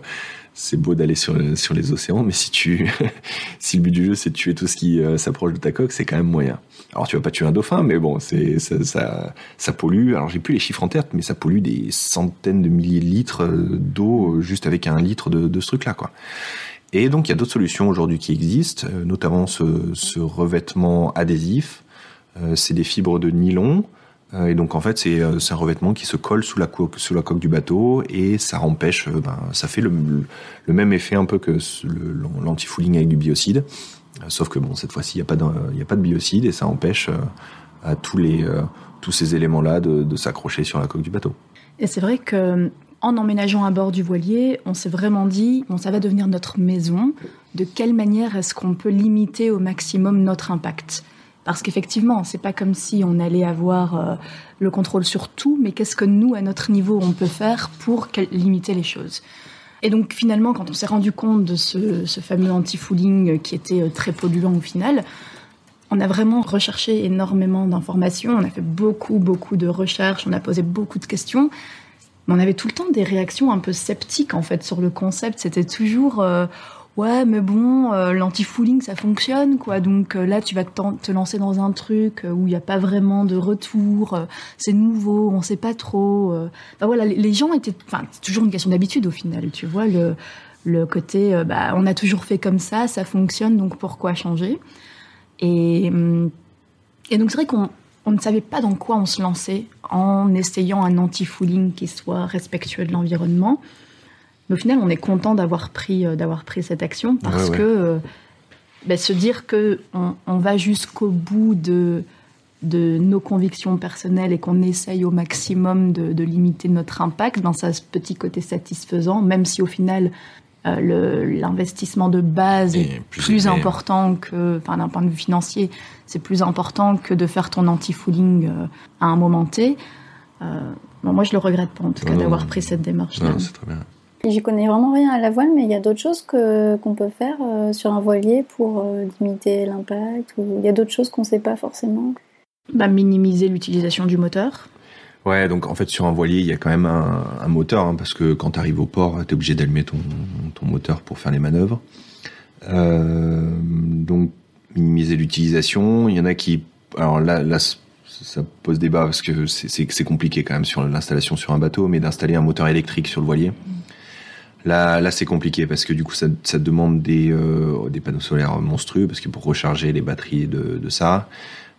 c'est beau d'aller sur, sur les océans, mais si tu, si le but du jeu c'est de tuer tout ce qui euh, s'approche de ta coque, c'est quand même moyen. Alors tu vas pas tuer un dauphin, mais bon, c'est ça, ça, pollue. Alors j'ai plus les chiffres en tête, mais ça pollue des centaines de milliers de litres euh, d'eau euh, juste avec un litre de, de ce truc-là, quoi. Et donc il y a d'autres solutions aujourd'hui qui existent, notamment ce, ce revêtement adhésif. c'est des fibres de nylon et donc en fait euh, c'est un revêtement qui se colle sous la coque du bateau et ça empêche euh, ben, ça fait le, même effet un peu que l'anti-fouling avec du biocide sauf que bon cette fois-ci il n'y a pas de a pas de biocide et ça empêche à tous les tous ces éléments là de, de s'accrocher sur la coque du bateau. Et c'est vrai que en emménageant à bord du voilier, on s'est vraiment dit, bon, ça va devenir notre maison. De quelle manière est-ce qu'on peut limiter au maximum notre impact? Parce qu'effectivement, c'est pas comme si on allait avoir euh, le contrôle sur tout, mais qu'est-ce que nous, à notre niveau, on peut faire pour limiter les choses. Et donc finalement, quand on s'est rendu compte de ce, fameux anti-fouling qui était euh, très polluant au final, on a vraiment recherché énormément d'informations, on a fait beaucoup, beaucoup de recherches, on a posé beaucoup de questions, mais on avait tout le temps des réactions un peu sceptiques en fait sur le concept. C'était toujours euh, ouais mais bon euh, l'anti-fooling ça fonctionne quoi. Donc euh, là tu vas te lancer dans un truc euh, où il n'y a pas vraiment de retour c'est nouveau on sait pas trop enfin, voilà les, gens étaient enfin c'est toujours une question d'habitude au final tu vois le le côté bah on a toujours fait comme ça ça fonctionne donc pourquoi changer? Et hum, et donc c'est vrai qu'on on ne savait pas dans quoi on se lançait en essayant un anti-fooling qui soit respectueux de l'environnement mais au final, on est content d'avoir pris, euh, d'avoir pris cette action parce ouais, que euh, ben, se dire que on, on va jusqu'au bout de, de nos convictions personnelles et qu'on essaye au maximum de, de limiter notre impact dans sa petit côté satisfaisant, même si au final euh, l'investissement de base est plus, plus important que, enfin d'un point de vue financier, c'est plus important que de faire ton anti-fooling euh, à un moment T. Euh, bon, moi, je le regrette pas en tout cas d'avoir pris cette démarche. C'est très bien. J'y connais vraiment rien à la voile, mais il y a d'autres choses que qu'on peut faire euh, sur un voilier pour euh, limiter l'impact. Ou il y a d'autres choses qu'on ne sait pas forcément. Bah, minimiser l'utilisation du moteur. Ouais, donc en fait sur un voilier il y a quand même un, un moteur hein, parce que quand tu arrives au port, tu es obligé d'allumer ton, ton moteur pour faire les manœuvres. Euh, donc minimiser l'utilisation. Il y en a qui, alors là, là ça pose débat parce que c'est compliqué quand même sur l'installation sur un bateau, mais d'installer un moteur électrique sur le voilier. Mmh Là, là c'est compliqué parce que du coup, ça, ça demande des, euh, des panneaux solaires monstrueux parce que pour recharger les batteries de, de ça.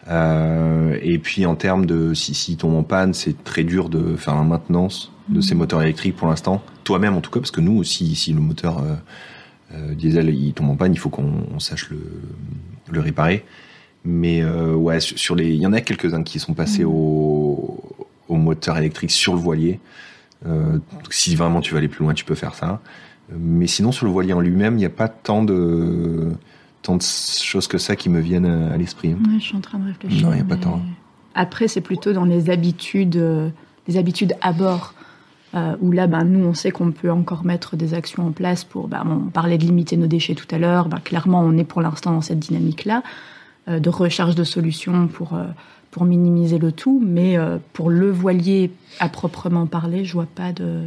Euh, et puis en termes de si, si tombe en panne, c'est très dur de faire la maintenance de ces moteurs électriques pour l'instant. Toi-même en tout cas, parce que nous aussi, si le moteur euh, diesel il tombe en panne, il faut qu'on sache le, le réparer. Mais ouais, sur les, il y en a quelques-uns qui sont passés mmh. au au moteur électrique sur le voilier. Euh, si vraiment tu veux aller plus loin, tu peux faire ça. Mais sinon, sur le voilier en lui-même, il n'y a pas tant de, tant de choses que ça qui me viennent à l'esprit. Hein. je suis en train de réfléchir. Non, il n'y a pas tant. Après, c'est plutôt dans les habitudes, euh, les habitudes à bord. Euh, où là, ben, nous, on sait qu'on peut encore mettre des actions en place pour. Ben, on parlait de limiter nos déchets tout à l'heure. Ben, clairement, on est pour l'instant dans cette dynamique-là de recherche de solutions pour, pour minimiser le tout. Mais pour le voilier à proprement parler, je vois pas de,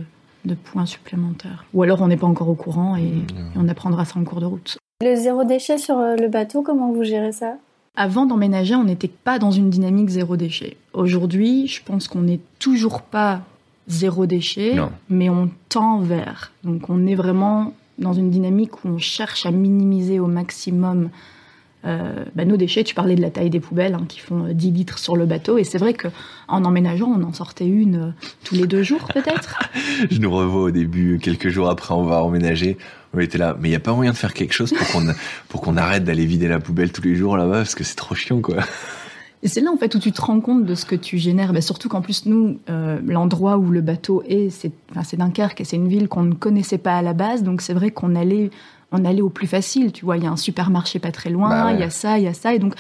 de points supplémentaires. Ou alors on n'est pas encore au courant et, mmh. on apprendra ça en cours de route. Le zéro déchet sur euh, le bateau, comment vous gérez ça? Avant d'emménager, on n'était pas dans une dynamique zéro déchet. Aujourd'hui, je pense qu'on n'est toujours pas zéro déchet, mais on tend vers. Donc on est vraiment dans une dynamique où on cherche à minimiser au maximum euh, bah, nos déchets, tu parlais de la taille des poubelles hein, qui font 10 euh, litres sur le bateau, et c'est vrai qu'en emménageant, on en sortait une euh, tous les deux jours peut-être. Je nous revois au début, quelques jours après, on va emménager. On était là, mais il n'y a pas moyen de faire quelque chose pour qu'on pour qu'on arrête d'aller vider la poubelle tous les jours là-bas, parce que c'est trop chiant, quoi. Et c'est là en fait où tu te rends compte de ce que tu génères. Mais surtout qu'en plus nous, l'endroit où le bateau est, c'est enfin, Dunkerque et c'est une ville qu'on ne connaissait pas à la base. Donc c'est vrai qu'on allait on allait au plus facile, tu vois, il y a un supermarché pas très loin, bah il y a ça, il y a ça, et donc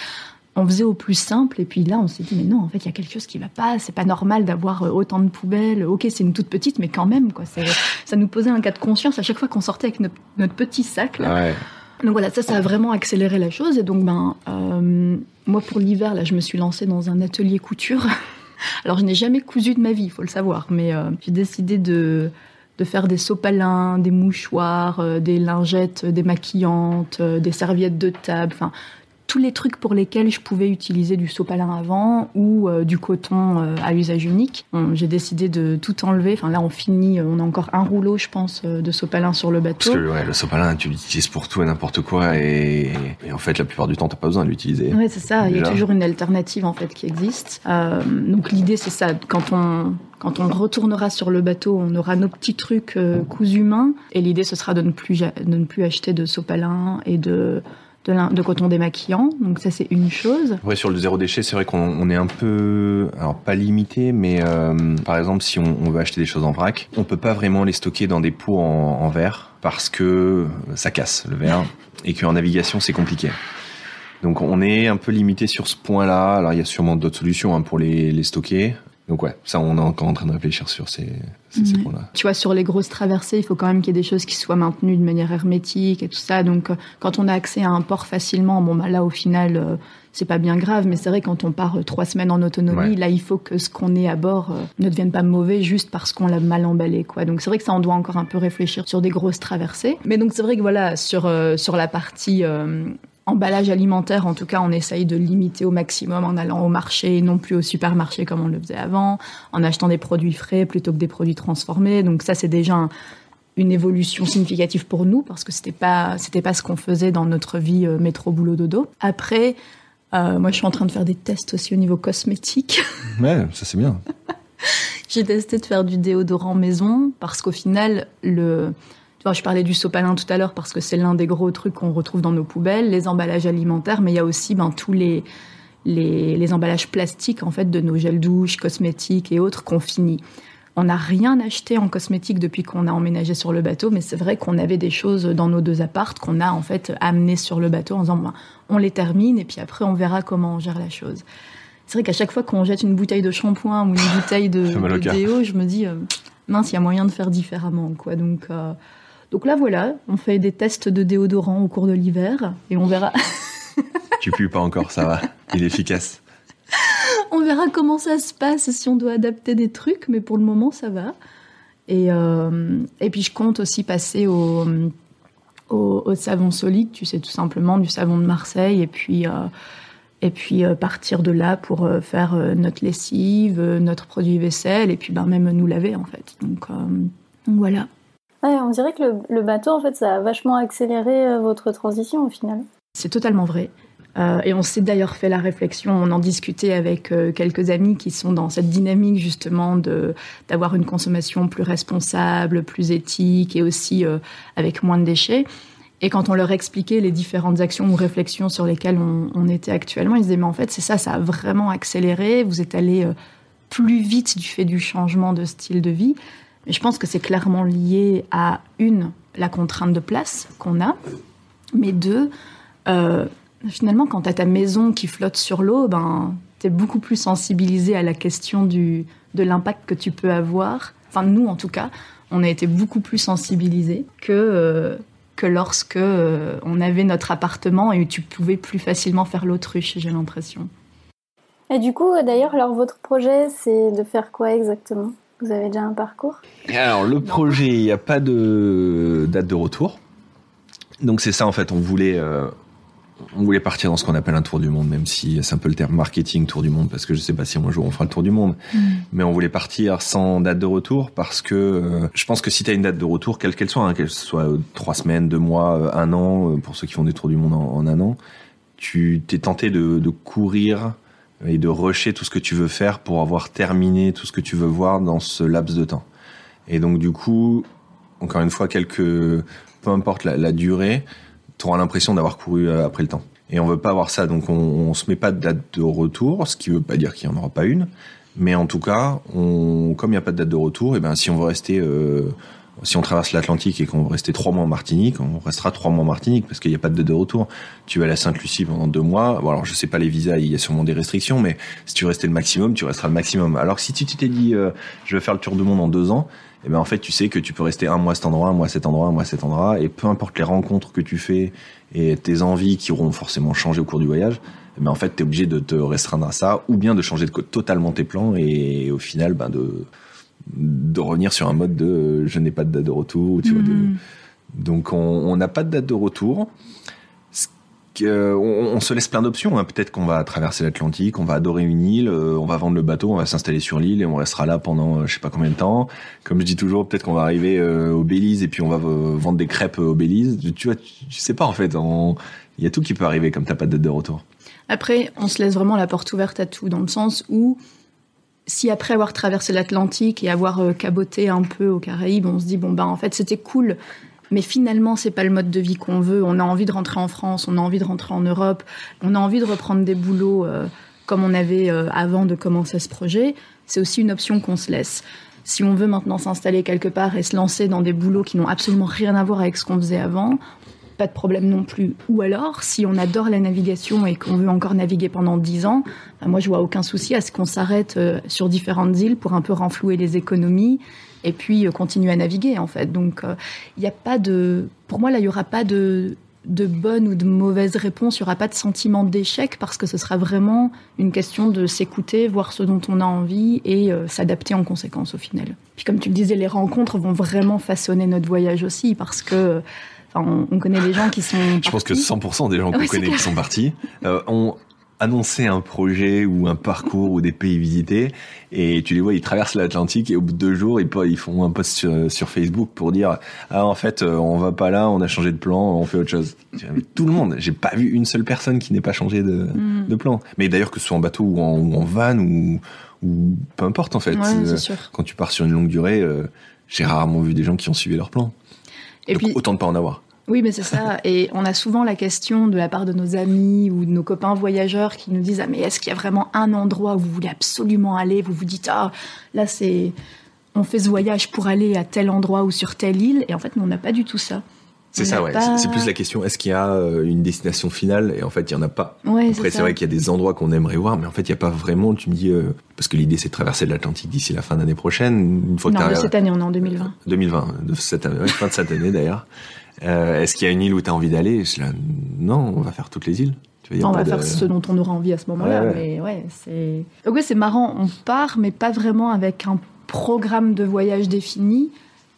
on faisait au plus simple, et puis là on s'est dit, mais non, en fait, il y a quelque chose qui va pas, c'est pas normal d'avoir euh, autant de poubelles, ok, c'est une toute petite, mais quand même, quoi, ça nous posait un cas de conscience à chaque fois qu'on sortait avec notre, petit sac, là. Donc voilà, ça, ça a vraiment accéléré la chose, et donc, ben, euh, moi, pour l'hiver, là, je me suis lancée dans un atelier couture. Alors, je n'ai jamais cousu de ma vie, il faut le savoir, mais euh, j'ai décidé de de faire des sopalins, des mouchoirs, euh, des lingettes démaquillantes, euh, des serviettes de table, enfin tous les trucs pour lesquels je pouvais utiliser du sopalin avant ou euh, du coton à usage unique. J'ai décidé de tout enlever. Enfin là, on finit, on a encore un rouleau, je pense, de sopalin sur le bateau. Parce que le sopalin, tu l'utilises pour tout et n'importe quoi, et, en fait, la plupart du temps, t'as pas besoin de l'utiliser. Oui, c'est ça. Il y a toujours une alternative en fait qui existe. donc l'idée, c'est ça. Quand on quand on retournera sur le bateau, on aura nos petits trucs euh, cousus main. Et l'idée, ce sera de ne plus, de ne plus acheter de sopalin et de, de, de coton démaquillant. Donc ça, c'est une chose. Ouais, sur le zéro déchet, c'est vrai qu'on est un peu, alors pas limité, mais euh, par exemple, si on, on, veut acheter des choses en vrac, on peut pas vraiment les stocker dans des pots en, en verre parce que ça casse le verre et qu'en navigation, c'est compliqué. Donc on est un peu limité sur ce point-là. Alors il y a sûrement d'autres solutions hein, pour les, les stocker. Donc ouais, ça on est encore en train de réfléchir sur ces, ces, points-là. Tu vois, sur les grosses traversées, il faut quand même qu'il y ait des choses qui soient maintenues de manière hermétique et tout ça. Donc euh, quand on a accès à un port facilement, bon bah là au final euh, c'est pas bien grave, mais c'est vrai quand on part euh, trois semaines en autonomie, là il faut que ce qu'on ait à bord ne devienne pas mauvais juste parce qu'on l'a mal emballé quoi. Donc c'est vrai que ça on doit encore un peu réfléchir sur des grosses traversées. Mais donc c'est vrai que voilà sur sur la partie emballage alimentaire, en tout cas, on essaye de limiter au maximum en allant au marché, non plus au supermarché comme on le faisait avant, en achetant des produits frais plutôt que des produits transformés. Donc ça, c'est déjà une évolution significative pour nous parce que c'était pas c'était pas ce qu'on faisait dans notre vie euh, métro boulot dodo. Après, euh, moi, je suis en train de faire des tests aussi au niveau cosmétique. Ouais, ça c'est bien. J'ai testé de faire du déodorant maison parce qu'au final, le je parlais du sopalin tout à l'heure parce que c'est l'un des gros trucs qu'on retrouve dans nos poubelles, les emballages alimentaires, mais il y a aussi ben, tous les, les, emballages plastiques en fait de nos gels douches, cosmétiques et autres qu'on finit. On n'a rien acheté en cosmétique depuis qu'on a emménagé sur le bateau, mais c'est vrai qu'on avait des choses dans nos deux appartes qu'on a en fait amenées sur le bateau en disant ben, on les termine et puis après on verra comment on gère la chose. C'est vrai qu'à chaque fois qu'on jette une bouteille de shampoing ou une bouteille de, déo, je me dis euh, mince, il y a moyen de faire différemment quoi. Donc euh, donc là, voilà, on fait des tests de déodorant au cours de l'hiver et on verra. tu pues pas encore, ça va. Il est efficace. On verra comment ça se passe, si on doit adapter des trucs, mais pour le moment, ça va. Et, euh, et puis, je compte aussi passer au, au, savon solide, tu sais, tout simplement, du savon de Marseille, et puis, euh, et puis euh, partir de là pour faire notre lessive, notre produit vaisselle, et puis ben, même nous laver, en fait. Donc, donc voilà. On dirait que le, bateau, en fait, ça a vachement accéléré euh, votre transition au final. C'est totalement vrai. Euh, et on s'est d'ailleurs fait la réflexion, on en discutait avec euh, quelques amis qui sont dans cette dynamique justement de d'avoir une consommation plus responsable, plus éthique et aussi avec moins de déchets. Et quand on leur expliquait les différentes actions ou réflexions sur lesquelles on, on était actuellement, ils disaient mais en fait c'est ça, ça a vraiment accéléré. Vous êtes allé plus vite du fait du changement de style de vie. Je pense que c'est clairement lié à une, la contrainte de place qu'on a, mais deux, euh, finalement, quand tu as ta maison qui flotte sur l'eau, ben, tu es beaucoup plus sensibilisé à la question du, de l'impact que tu peux avoir. Enfin, nous, en tout cas, on a été beaucoup plus sensibilisés que, euh, que lorsque euh, on avait notre appartement et tu pouvais plus facilement faire l'autruche, j'ai l'impression. Et du coup, d'ailleurs, alors votre projet, c'est de faire quoi exactement? Vous avez déjà un parcours? Alors, le projet, il n'y a pas de date de retour. Donc c'est ça en fait, on voulait euh, on voulait partir dans ce qu'on appelle un tour du monde, même si c'est un peu le terme marketing tour du monde, parce que je sais pas si un jour on fera le tour du monde, mm. mais on voulait partir sans date de retour parce que euh, je pense que si tu as une date de retour, quelle qu'elle soit, hein, qu'elle soit euh, trois semaines, deux mois, un an, pour ceux qui font des tours du monde en, un an, tu t'es tenté de, de, courir et de rusher tout ce que tu veux faire pour avoir terminé tout ce que tu veux voir dans ce laps de temps. Et donc du coup, encore une fois, quelques peu importe la, durée, tu auras l'impression d'avoir couru euh, après le temps. Et on veut pas avoir ça, donc on, on se met pas de date de retour, ce qui veut pas dire qu'il y en aura pas une, mais en tout cas, on, comme il n'y a pas de date de retour, et eh ben si on veut rester, euh, si on traverse l'Atlantique et qu'on veut trois mois en Martinique, on restera trois mois en Martinique parce qu'il n'y a pas de de retour. Tu vas à la Sainte-Lucie pendant deux mois. Bon alors je sais pas les visas, il y a sûrement des restrictions, mais si tu restais le maximum, tu resteras le maximum. Alors si tu t'es dit, euh, je vais faire le tour du monde en deux ans, et eh ben en fait tu sais que tu peux rester un mois à cet endroit, un mois à cet endroit, un mois à cet endroit, et peu importe les rencontres que tu fais et tes envies qui auront forcément changé au cours du voyage, et eh ben en fait tu es obligé de te restreindre à ça, ou bien de changer de totalement tes plans et au final ben de de revenir sur un mode de je n'ai pas de date de retour, tu vois. Mm. donc on n'a pas de date de retour on, se laisse plein d'options. Hein. Peut-être qu'on va traverser l'Atlantique, on va adorer une île, euh, on va vendre le bateau, on va s'installer sur l'île et on restera là pendant euh, je sais pas combien de temps. Comme je dis toujours, peut-être qu'on va arriver euh, au Belize et puis on va vendre des crêpes au Belize. Tu vois, tu, sais pas en fait. Il y a tout qui peut arriver comme t'as pas de date de retour. Après, on se laisse vraiment la porte ouverte à tout, dans le sens où si après avoir traversé l'Atlantique et avoir caboté un peu aux Caraïbes, on se dit bon ben en fait c'était cool, mais finalement c'est pas le mode de vie qu'on veut. On a envie de rentrer en France, on a envie de rentrer en Europe, on a envie de reprendre des boulots euh, comme on avait euh, avant de commencer ce projet. C'est aussi une option qu'on se laisse. Si on veut maintenant s'installer quelque part et se lancer dans des boulots qui n'ont absolument rien à voir avec ce qu'on faisait avant, pas de problème non plus. Ou alors, si on adore la navigation et qu'on veut encore naviguer pendant 10 ans, ben moi je vois aucun souci à ce qu'on s'arrête euh, sur différentes îles pour un peu renflouer les économies et puis euh, continuer à naviguer en fait. Donc euh, il n'y a pas de, pour moi là il y aura pas de de bonne ou de mauvaise réponse, il n'y aura pas de sentiment d'échec parce que ce sera vraiment une question de s'écouter, voir ce dont on a envie et euh, s'adapter en conséquence au final. Puis comme tu le disais, les rencontres vont vraiment façonner notre voyage aussi parce que on, connaît des gens qui sont. Je pense que 100% des gens qu'on connaît qui sont partis ont annoncer un projet ou un parcours ou des pays visités. Et tu les vois ils traversent l'Atlantique et au bout de deux jours ils, ils font un post sur, Facebook pour dire ah en fait euh, on va pas là on a changé de plan on fait autre chose tout le monde j'ai pas vu une seule personne qui n'ait pas changé de, mm. de, plan. Mais d'ailleurs que ce soit en bateau ou en, en van ou, ou peu importe en fait euh, quand tu pars sur une longue durée euh, j'ai rarement vu des gens qui ont suivi leur plan et puis autant de pas en avoir oui, mais c'est ça. Et on a souvent la question de la part de nos amis ou de nos copains voyageurs qui nous disent ah mais est-ce qu'il y a vraiment un endroit où vous voulez absolument aller? Vous vous dites ah là c'est on fait ce voyage pour aller à tel endroit ou sur telle île et en fait nous, on n'a pas du tout ça. C'est ça, ouais. C'est plus la question est-ce qu'il y a euh, une destination finale? Et en fait, il y en a pas. Après, c'est vrai qu'il y a des endroits qu'on aimerait voir, mais en fait, il y a pas vraiment. Tu me dis euh, parce que l'idée c'est de traverser l'Atlantique d'ici la fin d'année prochaine. Une fois non, de cette année, on est en 2020. 2020, de cette année, fin de cette année d'ailleurs. Euh, est-ce qu'il y a une île où tu as envie d'aller? Non, on va faire toutes les îles. on va faire ce dont on aura envie à ce moment-là. Mais ouais, c'est. Donc c'est marrant. On part, mais pas vraiment avec un programme de voyage défini.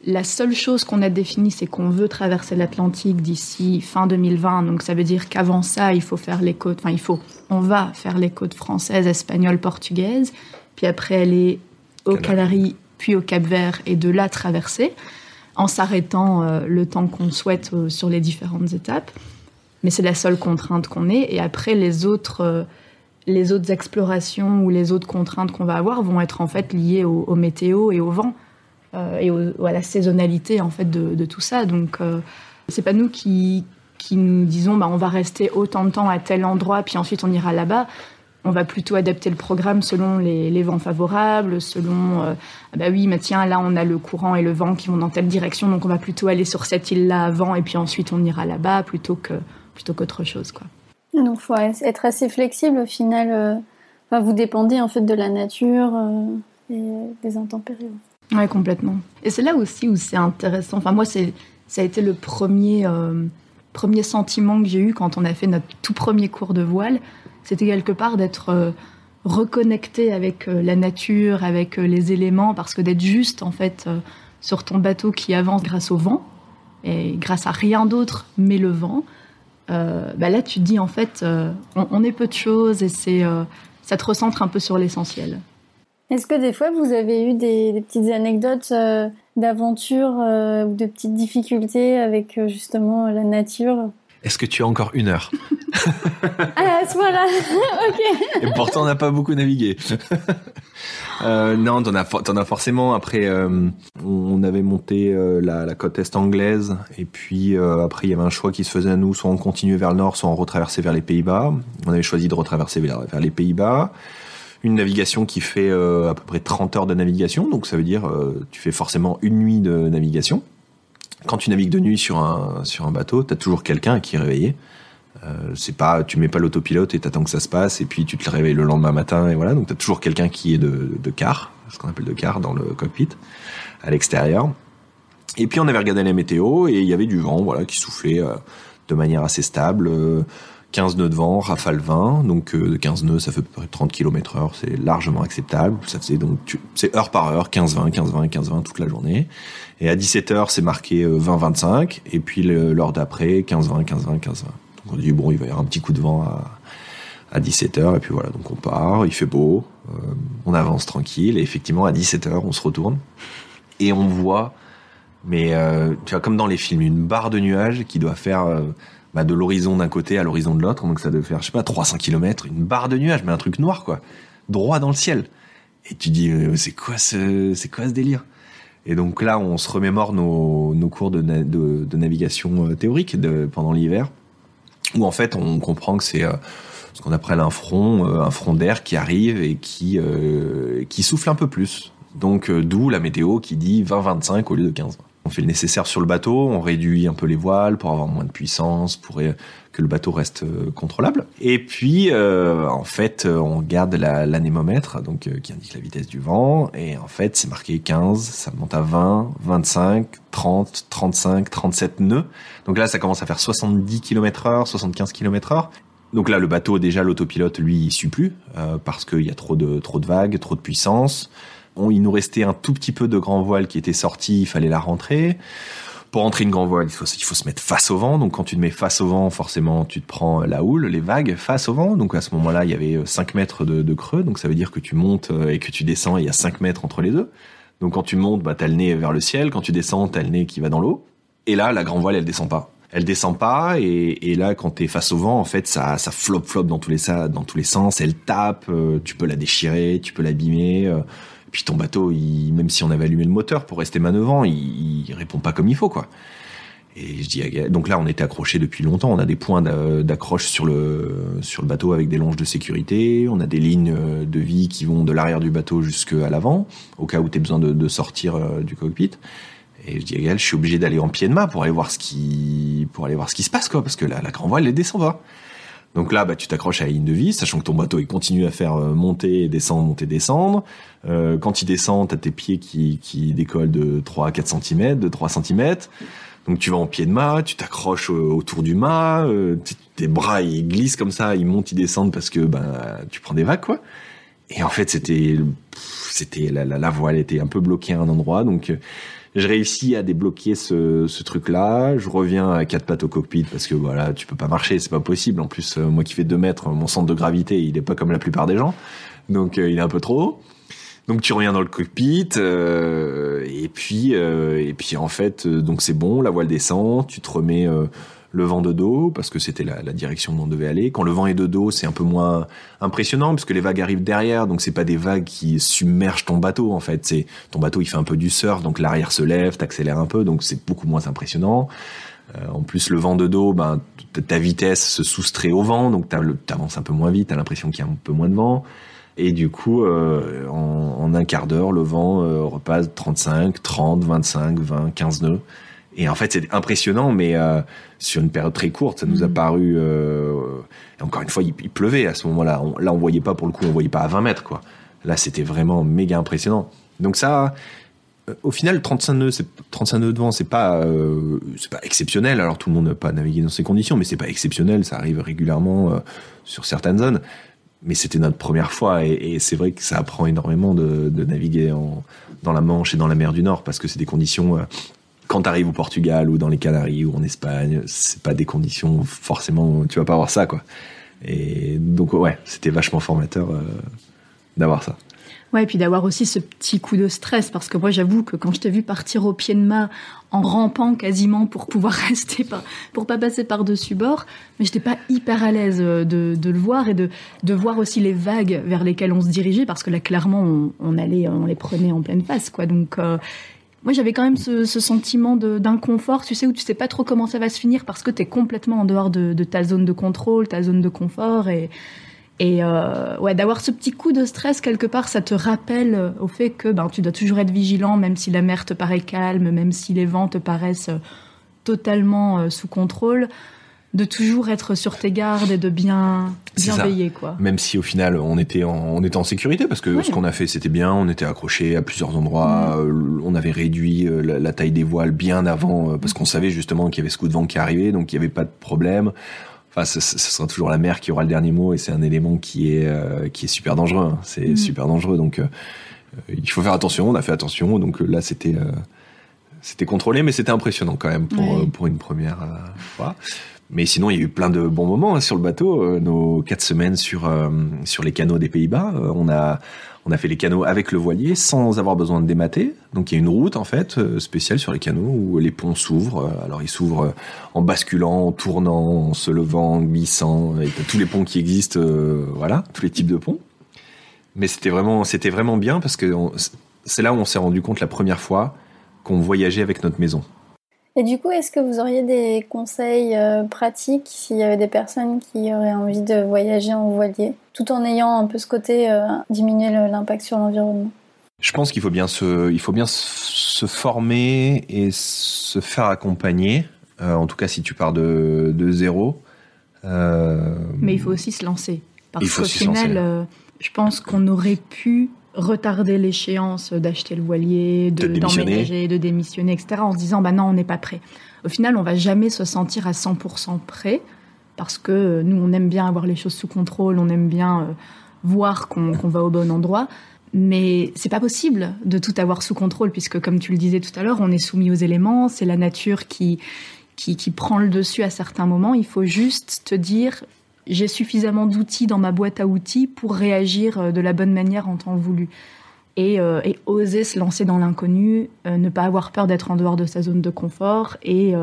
La seule chose qu'on a définie, c'est qu'on veut traverser l'Atlantique d'ici fin 2020. Donc ça veut dire qu'avant ça, il faut faire les côtes. Enfin, il faut. On va faire les côtes françaises, espagnoles, portugaises. Puis après aller aux Canaries, puis au Cap-Vert, et de là traverser en s'arrêtant euh, le temps qu'on souhaite euh, sur les différentes étapes. Mais c'est la seule contrainte qu'on ait. Et après, les autres, euh, les autres explorations ou les autres contraintes qu'on va avoir vont être en fait liées au, météo et au vent et à la saisonnalité en fait de, tout ça. Donc, c'est pas nous qui, qui nous disons bah, on va rester autant de temps à tel endroit, puis ensuite on ira là-bas on va plutôt adapter le programme selon les, vents favorables, selon euh, ah bah oui, mais tiens, là on a le courant et le vent qui vont dans telle direction, donc on va plutôt aller sur cette île-là avant et puis ensuite on ira là-bas plutôt que plutôt qu'autre chose quoi. Donc faut être assez flexible au final. Euh, enfin, vous dépendez en fait de la nature euh, et des intempéries. Ouais, complètement. Et c'est là aussi où c'est intéressant. Enfin moi c'est ça a été le premier premier sentiment que j'ai eu quand on a fait notre tout premier cours de voile c'était quelque part d'être euh, reconnecté avec euh, la nature, avec euh, les éléments, parce que d'être juste en fait sur ton bateau qui avance grâce au vent et grâce à rien d'autre mais le vent. bah là, tu te dis en fait, on, est peu de choses et c'est ça te recentre un peu sur l'essentiel. Est-ce que des fois vous avez eu des, petites anecdotes d'aventure ou de petites difficultés avec justement la nature? Est-ce que tu as encore une heure? Ah, à ce moment-là, ok. Et pourtant, on n'a pas beaucoup navigué. euh, non, t'en as, as forcément. Après, euh, on avait monté euh, la, la, côte est anglaise, et puis euh, après, il y avait un choix qui se faisait à nous, soit on continuait vers le nord, soit on retraversait vers les Pays-Bas. On avait choisi de retraverser vers, vers les Pays-Bas. Une navigation qui fait à peu près 30 heures de navigation, donc ça veut dire tu fais forcément une nuit de navigation quand tu navigues de nuit sur un, sur un bateau, tu as toujours quelqu'un qui est réveillé. Euh, c'est pas, tu mets pas l'autopilote et t'attends que ça se passe et puis tu te réveilles le lendemain matin et voilà. Donc t'as toujours quelqu'un qui est de, de car, ce qu'on appelle de car dans le cockpit, à l'extérieur. Et puis on avait regardé la météo et il y avait du vent, voilà, qui soufflait euh, de manière assez stable. Euh, 15 nœuds de vent, rafale 20, donc euh, 15 nœuds, ça fait à peu près 30 km heure, c'est largement acceptable. Ça faisait donc, c'est heure par heure, 15-20, 15-20, 15-20 toute la journée. Et à 17 heures, c'est marqué 20-25, euh, et puis l'heure d'après, 15-20, 15-20, 15-20. Donc on dit, bon, il va y avoir un petit coup de vent à, à 17 heures, et puis voilà, donc on part, il fait beau, euh, on avance tranquille, et effectivement, à 17 heures, on se retourne, et on voit, mais euh, tu vois, comme dans les films, une barre de nuages qui doit faire bah, de l'horizon d'un côté à l'horizon de l'autre. Donc ça devait faire, je sais pas, 300 km, une barre de nuages, mais un truc noir, quoi. Droit dans le ciel. Et tu dis, euh, c'est quoi ce, c'est quoi ce délire? Et donc là, on se remémore nos, nos cours de, de, navigation euh, théorique pendant l'hiver, où en fait, on comprend que c'est euh, ce qu'on appelle un front, un front d'air qui arrive et qui, qui souffle un peu plus. Donc d'où la météo qui dit 20-25 au lieu de 15 on fait le nécessaire sur le bateau, on réduit un peu les voiles pour avoir moins de puissance, pour que le bateau reste euh, contrôlable. Et puis, euh, en fait, euh, on garde l'anémomètre, donc qui indique la vitesse du vent. Et en fait, c'est marqué 15, ça monte à 20, 25, 30, 35, 37 nœuds. Donc là, ça commence à faire 70 km heure, 75 km heure. Donc là, le bateau, déjà, l'autopilote, lui, il suit plus parce qu'il y a trop de trop de vagues, trop de puissance il nous restait un tout petit peu de grand voile qui était sorti, il fallait la rentrer. Pour rentrer une grand voile, il faut, se mettre face au vent. Donc quand tu te mets face au vent, forcément, tu te prends la houle, les vagues face au vent. Donc à ce moment-là, il y avait 5 mètres de, creux. Donc ça veut dire que tu montes euh, et que tu descends, il y a 5 mètres entre les deux. Donc quand tu montes, bah, t'as le nez vers le ciel. Quand tu descends, t'as le nez qui va dans l'eau. Et là, la grand voile, elle descend pas. Elle descend pas et, là, quand t'es face au vent, en fait, ça, ça flop flop dans tous les dans tous les sens. Elle tape. Euh, tu peux la déchirer, tu peux l'abîmer. Euh, puis ton bateau, même si on avait allumé le moteur pour rester manœuvrant, il, il répond pas comme il faut, quoi. Et je dis, donc là, on était accroché depuis longtemps. On a des points d'accroche sur le sur le bateau avec des longes de sécurité. On a des lignes de vie qui vont de l'arrière du bateau jusqu'à l'avant, au cas où tu as besoin de, sortir euh, du cockpit. Et je dis je suis obligé d'aller en pied de main pour aller voir ce qui pour aller voir ce qui se passe, quoi, parce que la, la grand voile elle descend pas. Donc là, bah, tu t'accroches à la ligne de vie, sachant que ton bateau il continue à faire euh, monter, descendre, monter, descendre. Euh, quand il descend, t'as tes pieds qui, qui décollent de 3 à 4 cm, de 3 cm. Donc tu vas en pied de mât, tu t'accroches autour du mât, euh, tes bras ils glissent comme ça, ils montent, ils descendent parce que ben tu prends des vagues quoi. Et en fait c'était c'était la, la, la, voile était un peu bloquée à un endroit donc je réussis à débloquer ce, ce truc-là. Je reviens à quatre pattes au cockpit parce que voilà, tu peux pas marcher, c'est pas possible. En plus, euh, moi qui fais deux mètres, mon centre de gravité, il est pas comme la plupart des gens, donc euh, il est un peu trop haut. Donc tu reviens dans le cockpit euh, et puis et puis en fait donc c'est bon, la voile descend, tu te remets le vent de dos parce que c'était la, la, direction où on devait aller. Quand le vent est de dos, c'est un peu moins impressionnant parce que les vagues arrivent derrière, donc c'est pas des vagues qui submergent ton bateau en fait. C'est ton bateau, il fait un peu du surf, donc l'arrière se lève, t'accélères un peu, donc c'est beaucoup moins impressionnant. en plus, le vent de dos, ben, ta vitesse se soustrait au vent, donc tu avances un peu moins vite, tu as l'impression qu'il y a un peu moins de vent. Et du coup, euh, en, un quart d'heure, le vent euh, repasse 35, 30, 25, 20, 15 nœuds. Et en fait, c'est impressionnant, mais euh, sur une période très courte, ça nous a mm. paru. encore une fois, il, pleuvait à ce moment-là. là, on voyait pas pour le coup, on voyait pas à 20 mètres, quoi. Là, c'était vraiment méga impressionnant. Donc ça, au final, 35 nœuds, 35 nœuds de vent, c'est pas, c'est pas exceptionnel. Alors tout le monde n'a pas navigué dans ces conditions, mais c'est pas exceptionnel. Ça arrive régulièrement sur certaines zones mais c'était notre première fois et, et c'est vrai que ça apprend énormément de, de naviguer en, dans la Manche et dans la mer du Nord parce que c'est des conditions euh, quand tu arrives au Portugal ou dans les Canaries ou en Espagne, c'est pas des conditions forcément tu vas pas avoir ça quoi. Et donc ouais, c'était vachement formateur euh, d'avoir ça. Ouais, et puis d'avoir aussi ce petit coup de stress, parce que moi j'avoue que quand je t'ai vu partir au pied de mât en rampant quasiment pour pouvoir rester, par, pour pas passer par-dessus bord, mais j'étais pas hyper à l'aise euh, de, le voir et de, voir aussi les vagues vers lesquelles on se dirigeait, parce que là clairement on, on allait, on les prenait en pleine face, quoi. Donc euh, moi j'avais quand même ce, sentiment d'inconfort, tu sais, où tu sais pas trop comment ça va se finir, parce que tu es complètement en dehors de, ta zone de contrôle, ta zone de confort et euh, d'avoir ce petit coup de stress quelque part, ça te rappelle euh, au fait que ben, tu dois toujours être vigilant, même si la mer te paraît calme, même si les vents te paraissent euh, totalement sous contrôle, de toujours être sur tes gardes et de bien, bien veiller. Quoi. Même si au final on était en, on était en sécurité, parce que ce qu'on a fait c'était bien, on était accroché à plusieurs endroits, mm. on avait réduit la, taille des voiles bien avant, parce qu'on savait justement qu'il y avait ce coup de vent qui arrivait, donc il n'y avait pas de problème. Enfin, ce, sera toujours la mer qui aura le dernier mot et c'est un élément qui est euh, qui est super dangereux. Hein. C'est mm. super dangereux, donc euh, il faut faire attention. On a fait attention, donc euh, là c'était c'était contrôlé, mais c'était impressionnant quand même pour pour une première fois. Mais sinon, il y a eu plein de bons moments hein, sur le bateau. nos quatre semaines sur sur les canaux des Pays-Bas, on a on a fait les canaux avec le voilier sans avoir besoin de démater. Donc il y a une route en fait euh, spéciale sur les canaux où les ponts s'ouvrent. Euh, alors ils s'ouvrent euh, en basculant, en tournant, en se levant, en glissant. Et tous les ponts qui existent, voilà, tous les types de ponts. Mais c'était vraiment, c'était vraiment bien parce que c'est là où on s'est rendu compte la première fois qu'on voyageait avec notre maison. Et du coup, est-ce que vous auriez des conseils euh, pratiques s'il y avait des personnes qui auraient envie de voyager en voilier, tout en ayant un peu ce côté euh, diminuer l'impact sur l'environnement? Je pense qu'il faut bien se, il faut bien se former et se faire accompagner. Euh, en tout cas, si tu pars de, de zéro. Mais il faut aussi se lancer. Parce qu'au final, je pense qu'on aurait pu retarder l'échéance d'acheter le voilier, d'emménager, de, démissionner, etc. en se disant bah non, on n'est pas prêt. Au final, on va jamais se sentir à 100% prêt parce que nous, on aime bien avoir les choses sous contrôle, on aime bien euh, voir qu'on va au bon endroit. Mais c'est pas possible de tout avoir sous contrôle puisque, comme tu le disais tout à l'heure, on est soumis aux éléments, c'est la nature qui, qui, qui prend le dessus à certains moments. Il faut juste te dire j'ai suffisamment d'outils dans ma boîte à outils pour réagir euh, de la bonne manière en temps voulu. Et, euh, oser se lancer dans l'inconnu, euh, ne pas avoir peur d'être en dehors de sa zone de confort et,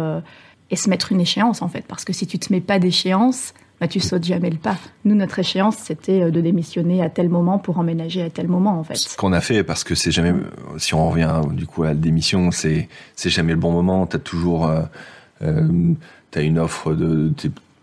et, se mettre une échéance en fait. Parce que si tu te mets pas d'échéance, bah, tu sautes jamais le pas. Nous, notre échéance, c'était de démissionner à tel moment pour emménager à tel moment en fait. Ce qu'on a fait, parce que c'est jamais, si on revient du coup à la démission, c'est c'est jamais le bon moment. T'as toujours euh, t'as une offre de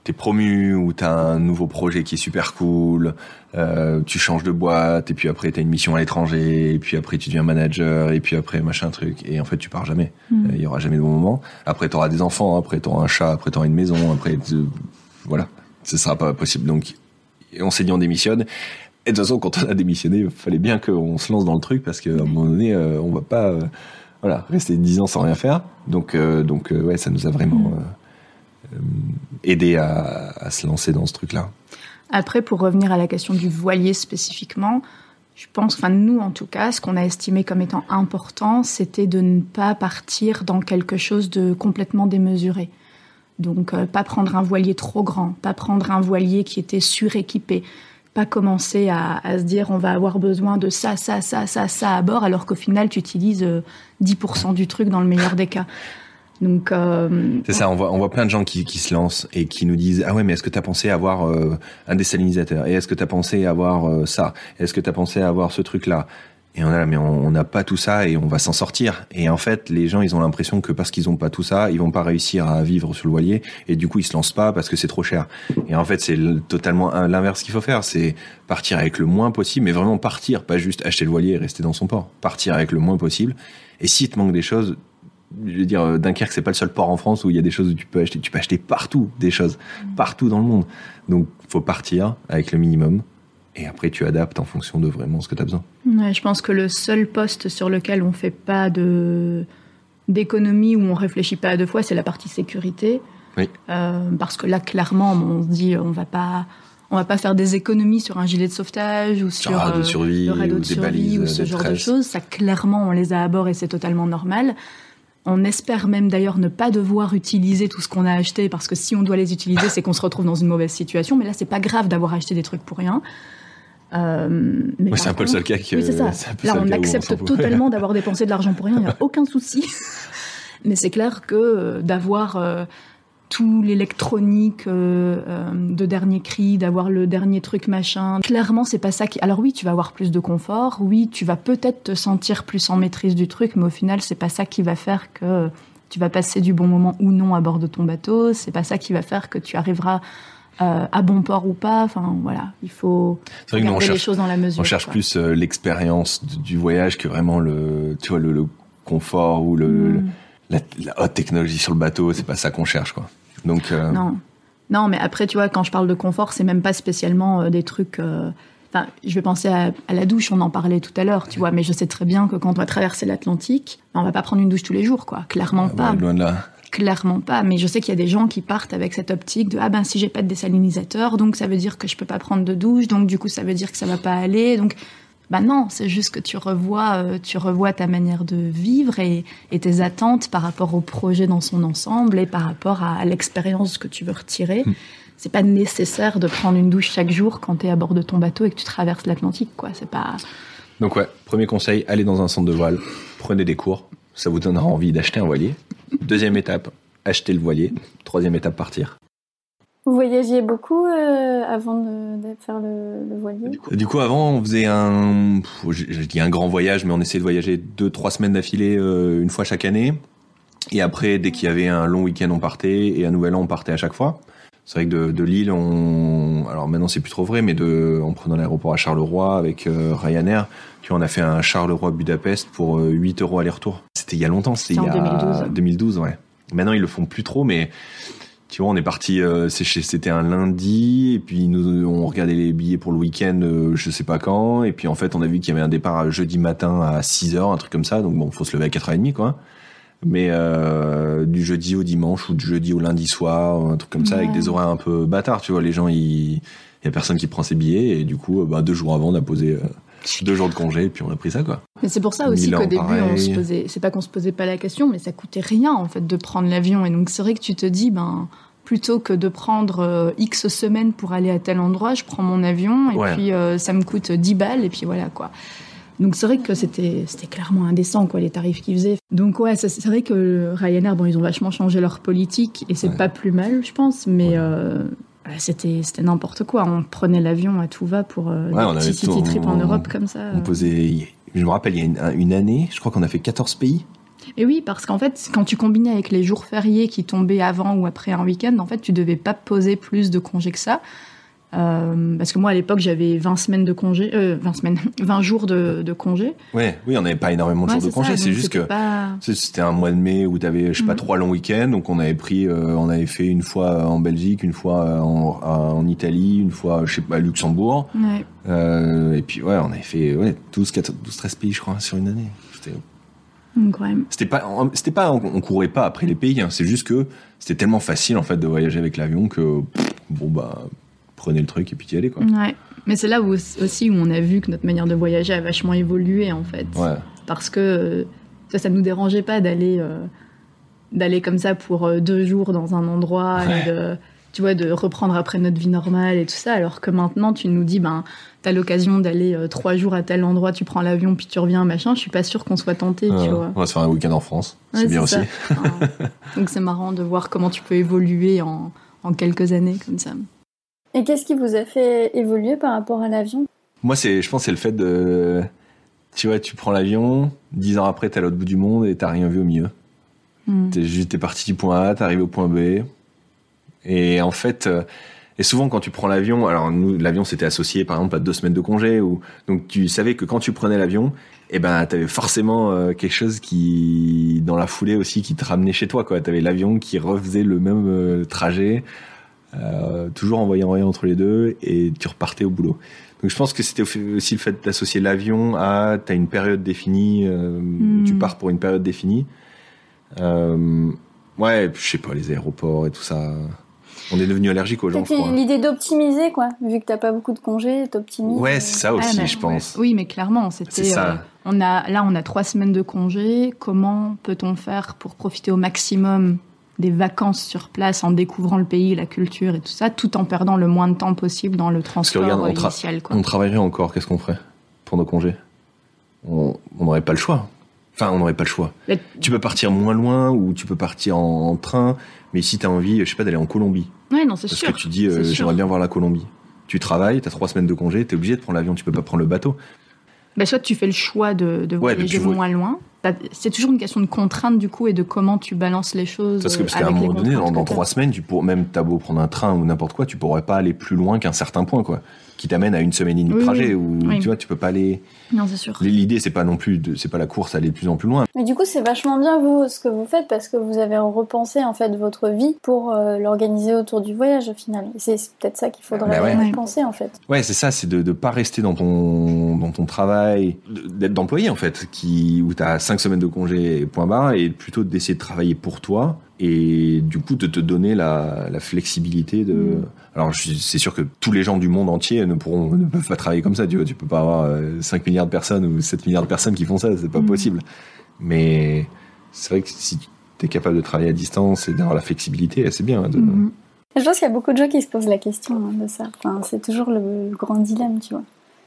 t'es promu ou t'as un nouveau projet qui est super cool, euh, tu changes de boîte et puis après t'as une mission à l'étranger et puis après tu deviens manager et puis après machin truc et en fait tu pars jamais. Il y aura jamais de bon moment. Après t'auras des enfants, après t'auras un chat, après t'auras une maison, après voilà, ce sera pas possible. Donc on s'est dit on démissionne. Et de toute façon quand on a démissionné, il fallait bien qu'on se lance dans le truc parce qu'à un moment donné euh, on va pas euh, voilà rester dix ans sans rien faire. Donc euh, donc ouais ça nous a vraiment hmm. Euh, aider à, se lancer dans ce truc-là. Après, pour revenir à la question du voilier spécifiquement, je pense, enfin nous en tout cas, ce qu'on a estimé comme étant important, c'était de ne pas partir dans quelque chose de complètement démesuré. Donc euh, pas prendre un voilier trop grand, pas prendre un voilier qui était suréquipé, pas commencer à, se dire on va avoir besoin de ça, ça, ça, ça, ça à bord, alors qu'au final tu utilises 10% euh, du truc dans le meilleur des cas. Euh, c'est ça, on voit plein de gens qui, se lancent et qui nous disent ah ouais mais est-ce que tu as pensé avoir euh, un désalinisateur et est-ce que tu as pensé avoir euh, ça? Est-ce que tu as pensé avoir ce truc là Et on a là, mais on n'a pas tout ça et on va s'en sortir. Et en fait, les gens, ils ont l'impression que parce qu'ils ont pas tout ça, ils vont pas réussir à vivre sur le voilier. Et du coup, ils se lancent pas parce que c'est trop cher. Et en fait, c'est totalement l'inverse qu'il faut faire. C'est partir avec le moins possible, mais vraiment partir, pas juste acheter le voilier et rester dans son port. Partir avec le moins possible. Et si te manque des choses, je veux dire, euh, Dunkerque, c'est pas le seul port en France où il y a des choses où tu peux acheter. Tu peux acheter partout des choses, partout dans le monde. Donc, faut partir avec le minimum et après, tu adaptes en fonction de vraiment ce que tu as besoin. je pense que le seul poste sur lequel on fait pas de d'économie où on réfléchit pas à deux fois, c'est la partie sécurité. Oui. Euh, parce que là, clairement, on se dit, on va pas, on va pas faire des économies sur un gilet de sauvetage ou sur, euh, de survie, le radeau ou de des survie balises, ou ce genre de choses. Ça, clairement, on les a à bord et c'est totalement normal. On espère même d'ailleurs ne pas devoir utiliser tout ce qu'on a acheté parce que si on doit les utiliser, c'est qu'on se retrouve dans une mauvaise situation. Mais là, c'est pas grave d'avoir acheté des trucs pour rien. Euh, mais Ouais, c'est un peu le seul cas que. oui, c'est ça. Là, on accepte totalement d'avoir dépensé de l'argent pour rien, il n'y a aucun souci. Mais c'est clair que euh, d'avoir euh, tout l'électronique euh, euh, de dernier cri, d'avoir le dernier truc machin, clairement, c'est pas ça qui. Alors oui, tu vas avoir plus de confort, oui, tu vas peut-être te sentir plus en maîtrise du truc, mais au final, c'est pas ça qui va faire que tu vas passer du bon moment ou non à bord de ton bateau, c'est pas ça qui va faire que tu arriveras. euh, à bon port ou pas, enfin voilà, il faut nous, on regarder les cherche, choses dans la mesure. on cherche quoi. plus euh, l'expérience du, voyage que vraiment le, tu vois, le, le confort ou le, Mm. La, la haute technologie sur le bateau. C'est pas ça qu'on cherche, quoi. Donc, euh, Non. Non, mais après, tu vois, quand je parle de confort, c'est même pas spécialement euh, des trucs. euh, Enfin, je vais penser à, à la douche, on en parlait tout à l'heure, tu vois, mais je sais très bien que quand on va traverser l'Atlantique, on va pas prendre une douche tous les jours, quoi. Clairement ouais, pas. loin de là. Clairement pas. Mais je sais qu'il y a des gens qui partent avec cette optique de ah ben si j'ai pas de désalinisateur, donc ça veut dire que je peux pas prendre de douche, donc du coup ça veut dire que ça va pas aller, donc. Bah non, c'est juste que tu revois, euh, tu revois ta manière de vivre et, et tes attentes par rapport au projet dans son ensemble et par rapport à, à l'expérience que tu veux retirer. C'est pas nécessaire de prendre une douche chaque jour quand tu es à bord de ton bateau et que tu traverses l'Atlantique, quoi. C'est pas. Donc ouais, premier conseil, allez dans un centre de voile, prenez des cours, ça vous donnera envie d'acheter un voilier. Deuxième étape, acheter le voilier. Troisième étape, partir. Vous voyagiez beaucoup euh, avant de, de faire le, le voilier? Du coup, avant, on faisait un, pff, je, je dis un grand voyage, mais on essayait de voyager deux, trois semaines d'affilée, euh, une fois chaque année. Et après, dès qu'il y avait un long week-end, on partait, et un nouvel an, on partait à chaque fois. C'est vrai que de, de Lille, on, alors maintenant c'est plus trop vrai, mais de, en prenant l'aéroport à Charleroi avec euh, Ryanair, tu vois, on a fait un Charleroi-Budapest pour euh, 8 euros aller-retour. C'était il y a longtemps, c'était il y a 2012. 2012, ouais. Maintenant ils le font plus trop, mais tu vois, on est parti, euh, c'était un lundi, et puis nous, on regardait les billets pour le week-end, euh, je sais pas quand, et puis en fait, on a vu qu'il y avait un départ jeudi matin à 6h, un truc comme ça, donc bon, faut se lever à 4h30, quoi. Mais euh, du jeudi au dimanche, ou du jeudi au lundi soir, un truc comme ça, avec des horaires un peu bâtards, tu vois, les gens. Il y a personne qui prend ses billets, et du coup, bah, deux jours avant, on a posé euh, deux jours de congé, et puis on a pris ça, quoi. Mais c'est pour ça aussi qu'au début, on se posait. C'est pas qu'on se posait pas la question, mais ça coûtait rien en fait de prendre l'avion. Et donc c'est vrai que tu te dis, ben plutôt que de prendre euh, X semaines pour aller à tel endroit, je prends mon avion et Ouais. puis euh, ça me coûte 10 balles et puis voilà quoi. Donc c'est vrai que c'était c'était clairement indécent quoi les tarifs qu'ils faisaient. Donc ouais, c'est vrai que Ryanair bon ils ont vachement changé leur politique et c'est Ouais. pas plus mal je pense, mais Ouais. euh, c'était c'était n'importe quoi. On prenait l'avion à tout va pour on des avait petits city trips en on- Europe comme ça. On posait, je me rappelle, il y a une, une année, je crois qu'on a fait 14 pays. Et oui, parce qu'en fait, quand tu combinais avec les jours fériés qui tombaient avant ou après un week-end, en fait, tu devais pas poser plus de congés que ça. Euh, parce que moi, à l'époque, j'avais 20 semaines de congés, euh, 20 semaines, 20 jours de, de congés. Ouais, oui, on n'avait pas énormément de Ouais, jours de c'est ça, congé, c'est juste que pas- C'était un mois de mai où tu avais, je sais pas, Mhm. trois longs week-ends. Donc, on avait pris, euh, on avait fait une fois en Belgique, une fois en, en Italie, une fois, je sais pas, à Luxembourg. Ouais. Euh, et puis, ouais, on avait fait, ouais, 12, 14, 12, 13 pays, je crois, sur une année. C'était. C'était pas, c'était pas, on, courait pas après les pays, hein. C'est juste que c'était tellement facile, en fait, de voyager avec l'avion que, pff, bon, bah, prenez le truc et puis y allez, quoi. Ouais. Mais c'est là où, aussi où on a vu que notre manière de voyager a vachement évolué, en fait. Ouais. Parce que euh, ça, ça nous dérangeait pas d'aller euh, d'aller comme ça pour euh, deux jours dans un endroit Ouais. et de tu vois de reprendre après notre vie normale et tout ça alors que maintenant tu nous dis ben t'as l'occasion d'aller euh, trois jours à tel endroit tu prends l'avion puis tu reviens machin je suis pas sûre qu'on soit tenté tu vois on va se faire un week-end en France. Ouais, c'est bien aussi. donc c'est marrant de voir comment tu peux évoluer en, en quelques années comme ça Et qu'est-ce qui vous a fait évoluer par rapport à l'avion? Moi, c'est, je pense, que c'est le fait de, Tu vois, tu prends l'avion, dix ans après, t'es à l'autre bout du monde et t'as rien vu au milieu. Mm. T'es juste, t'es parti du point A, t'es arrivé au point B. Et en fait, euh, et souvent quand tu prends l'avion, alors nous, l'avion c'était associé par exemple à deux semaines de congé, ou donc tu savais que quand tu prenais l'avion, eh ben t'avais forcément euh, quelque chose qui, dans la foulée aussi, qui te ramenait chez toi, quoi. T'avais l'avion qui refaisait le même euh, trajet, toujours envoyé en entre les deux, et tu repartais au boulot. Donc je pense que c'était aussi le fait d'associer l'avion à t'as une période définie, mm. tu pars pour une période définie. Euh, ouais, je sais pas, les aéroports et tout ça. On est devenu allergique aux gens. L'idée d'optimiser, quoi. Vu que t'as pas beaucoup de congés, t'optimises. Ouais, c'est ça aussi, ah, je pense. Oui, mais clairement, c'était. Euh, on a là, on a trois semaines de congés. Comment peut-on faire pour profiter au maximum des vacances sur place en découvrant le pays, la culture et tout ça, tout en perdant le moins de temps possible dans le transport on initial. On travaillerait encore. Qu'est-ce qu'on ferait pour nos congés? On n'aurait pas le choix. Enfin, on n'aurait pas le choix. Tu peux partir moins loin ou tu peux partir en, train, mais si tu as envie, je sais pas, d'aller en Colombie. Ouais, non, c'est sûr. Parce que tu dis, euh, j'aimerais bien voir la Colombie. Tu travailles, tu as trois semaines de congé, tu es obligé de prendre l'avion, tu peux pas prendre le bateau. Bah, soit tu fais le choix de, de voyager moins loin. C'est toujours une question de contrainte du coup et de comment tu balances les choses. Parce qu'à un moment donné, dans, trois semaines, tu pour même t'as beau prendre un train ou n'importe quoi, tu pourrais pas aller plus loin qu'un certain point quoi qui t'amène à une semaine et demie de trajet où tu vois tu peux pas aller non c'est sûr. l'idée c'est pas non plus c'est pas la course à aller de plus en plus loin. Mais du coup c'est vachement bien vous ce que vous faites parce que vous avez repensé en fait votre vie pour euh, l'organiser autour du voyage au final. C'est peut-être ça qu'il faudrait bah penser en fait. Ouais c'est ça c'est de ne pas rester dans ton dans ton travail d'être d'employé en fait qui où t'as cinq semaines de congé point barre et plutôt d'essayer de travailler pour toi et du coup de te donner la, la flexibilité de. Mm. Alors c'est sûr que tous les gens du monde entier ne pourront ne peuvent pas travailler comme ça. Tu vois, tu peux pas avoir 5 euh, milliards de personnes ou 7 milliards de personnes qui font ça, c'est pas mm. possible. Mais c'est vrai que si tu es capable de travailler à distance et d'avoir la flexibilité, c'est bien. De... Mm. Je pense qu'il y a beaucoup de gens qui se posent la question hein, de ça. Enfin, c'est toujours le grand dilemme, tu vois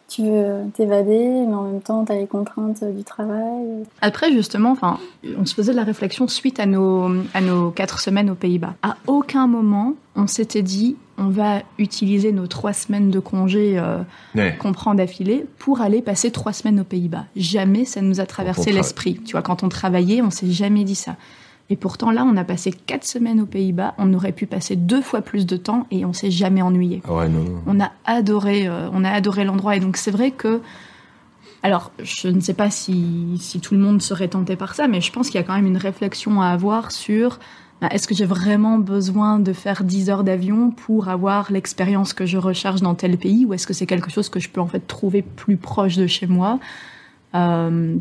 tu veux t'évader, mais en même temps, tu as les contraintes du travail. Après, justement, enfin, on se faisait de la réflexion suite à nos, à nos quatre semaines aux Pays-Bas. À aucun moment, on s'était dit, on va utiliser nos trois semaines de congé euh, qu'on prend d'affilée pour aller passer trois semaines aux Pays-Bas. Jamais ça nous a traversé l'esprit. Tu vois, quand on travaillait, on s'est jamais dit ça. Et pourtant, là, on a passé quatre semaines aux Pays-Bas. On aurait pu passer deux fois plus de temps et on s'est jamais ennuyé. Ah non, On a adoré, euh, on a adoré l'endroit. Et donc, c'est vrai que, alors, je ne sais pas si, si tout le monde serait tenté par ça, mais je pense qu'il y a quand même une réflexion à avoir sur bah, est-ce que j'ai vraiment besoin de faire 10 heures d'avion pour avoir l'expérience que je recherche dans tel pays? Ou est-ce que c'est quelque chose que je peux en fait trouver plus proche de chez moi? Euh,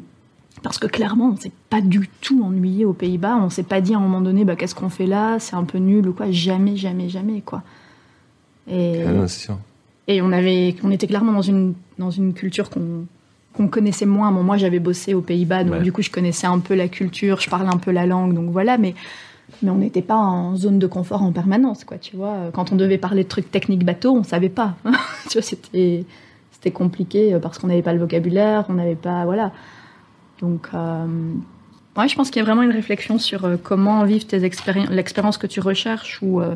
parce que clairement, on s'est pas du tout ennuyé aux Pays-Bas. On s'est pas dit à un moment donné, bah, qu'est-ce qu'on fait là? C'est un peu nul ou quoi? Jamais, jamais, jamais, quoi. Et, ah sûr. et on, avait, on était clairement dans une, dans une culture qu'on qu'on connaissait moins. moi, j'avais bossé aux Pays-Bas, donc du coup, je connaissais un peu la culture, je parlais un peu la langue, donc voilà. Mais, mais on n'était pas en zone de confort en permanence, quoi. Tu vois, quand on devait parler de trucs techniques bateau, on savait pas. tu vois, c'était c'était compliqué parce qu'on n'avait pas le vocabulaire, on n'avait pas, voilà. Donc, euh, ouais, je pense qu'il y a vraiment une réflexion sur euh, comment vivre tes l'expérience que tu recherches ou, euh,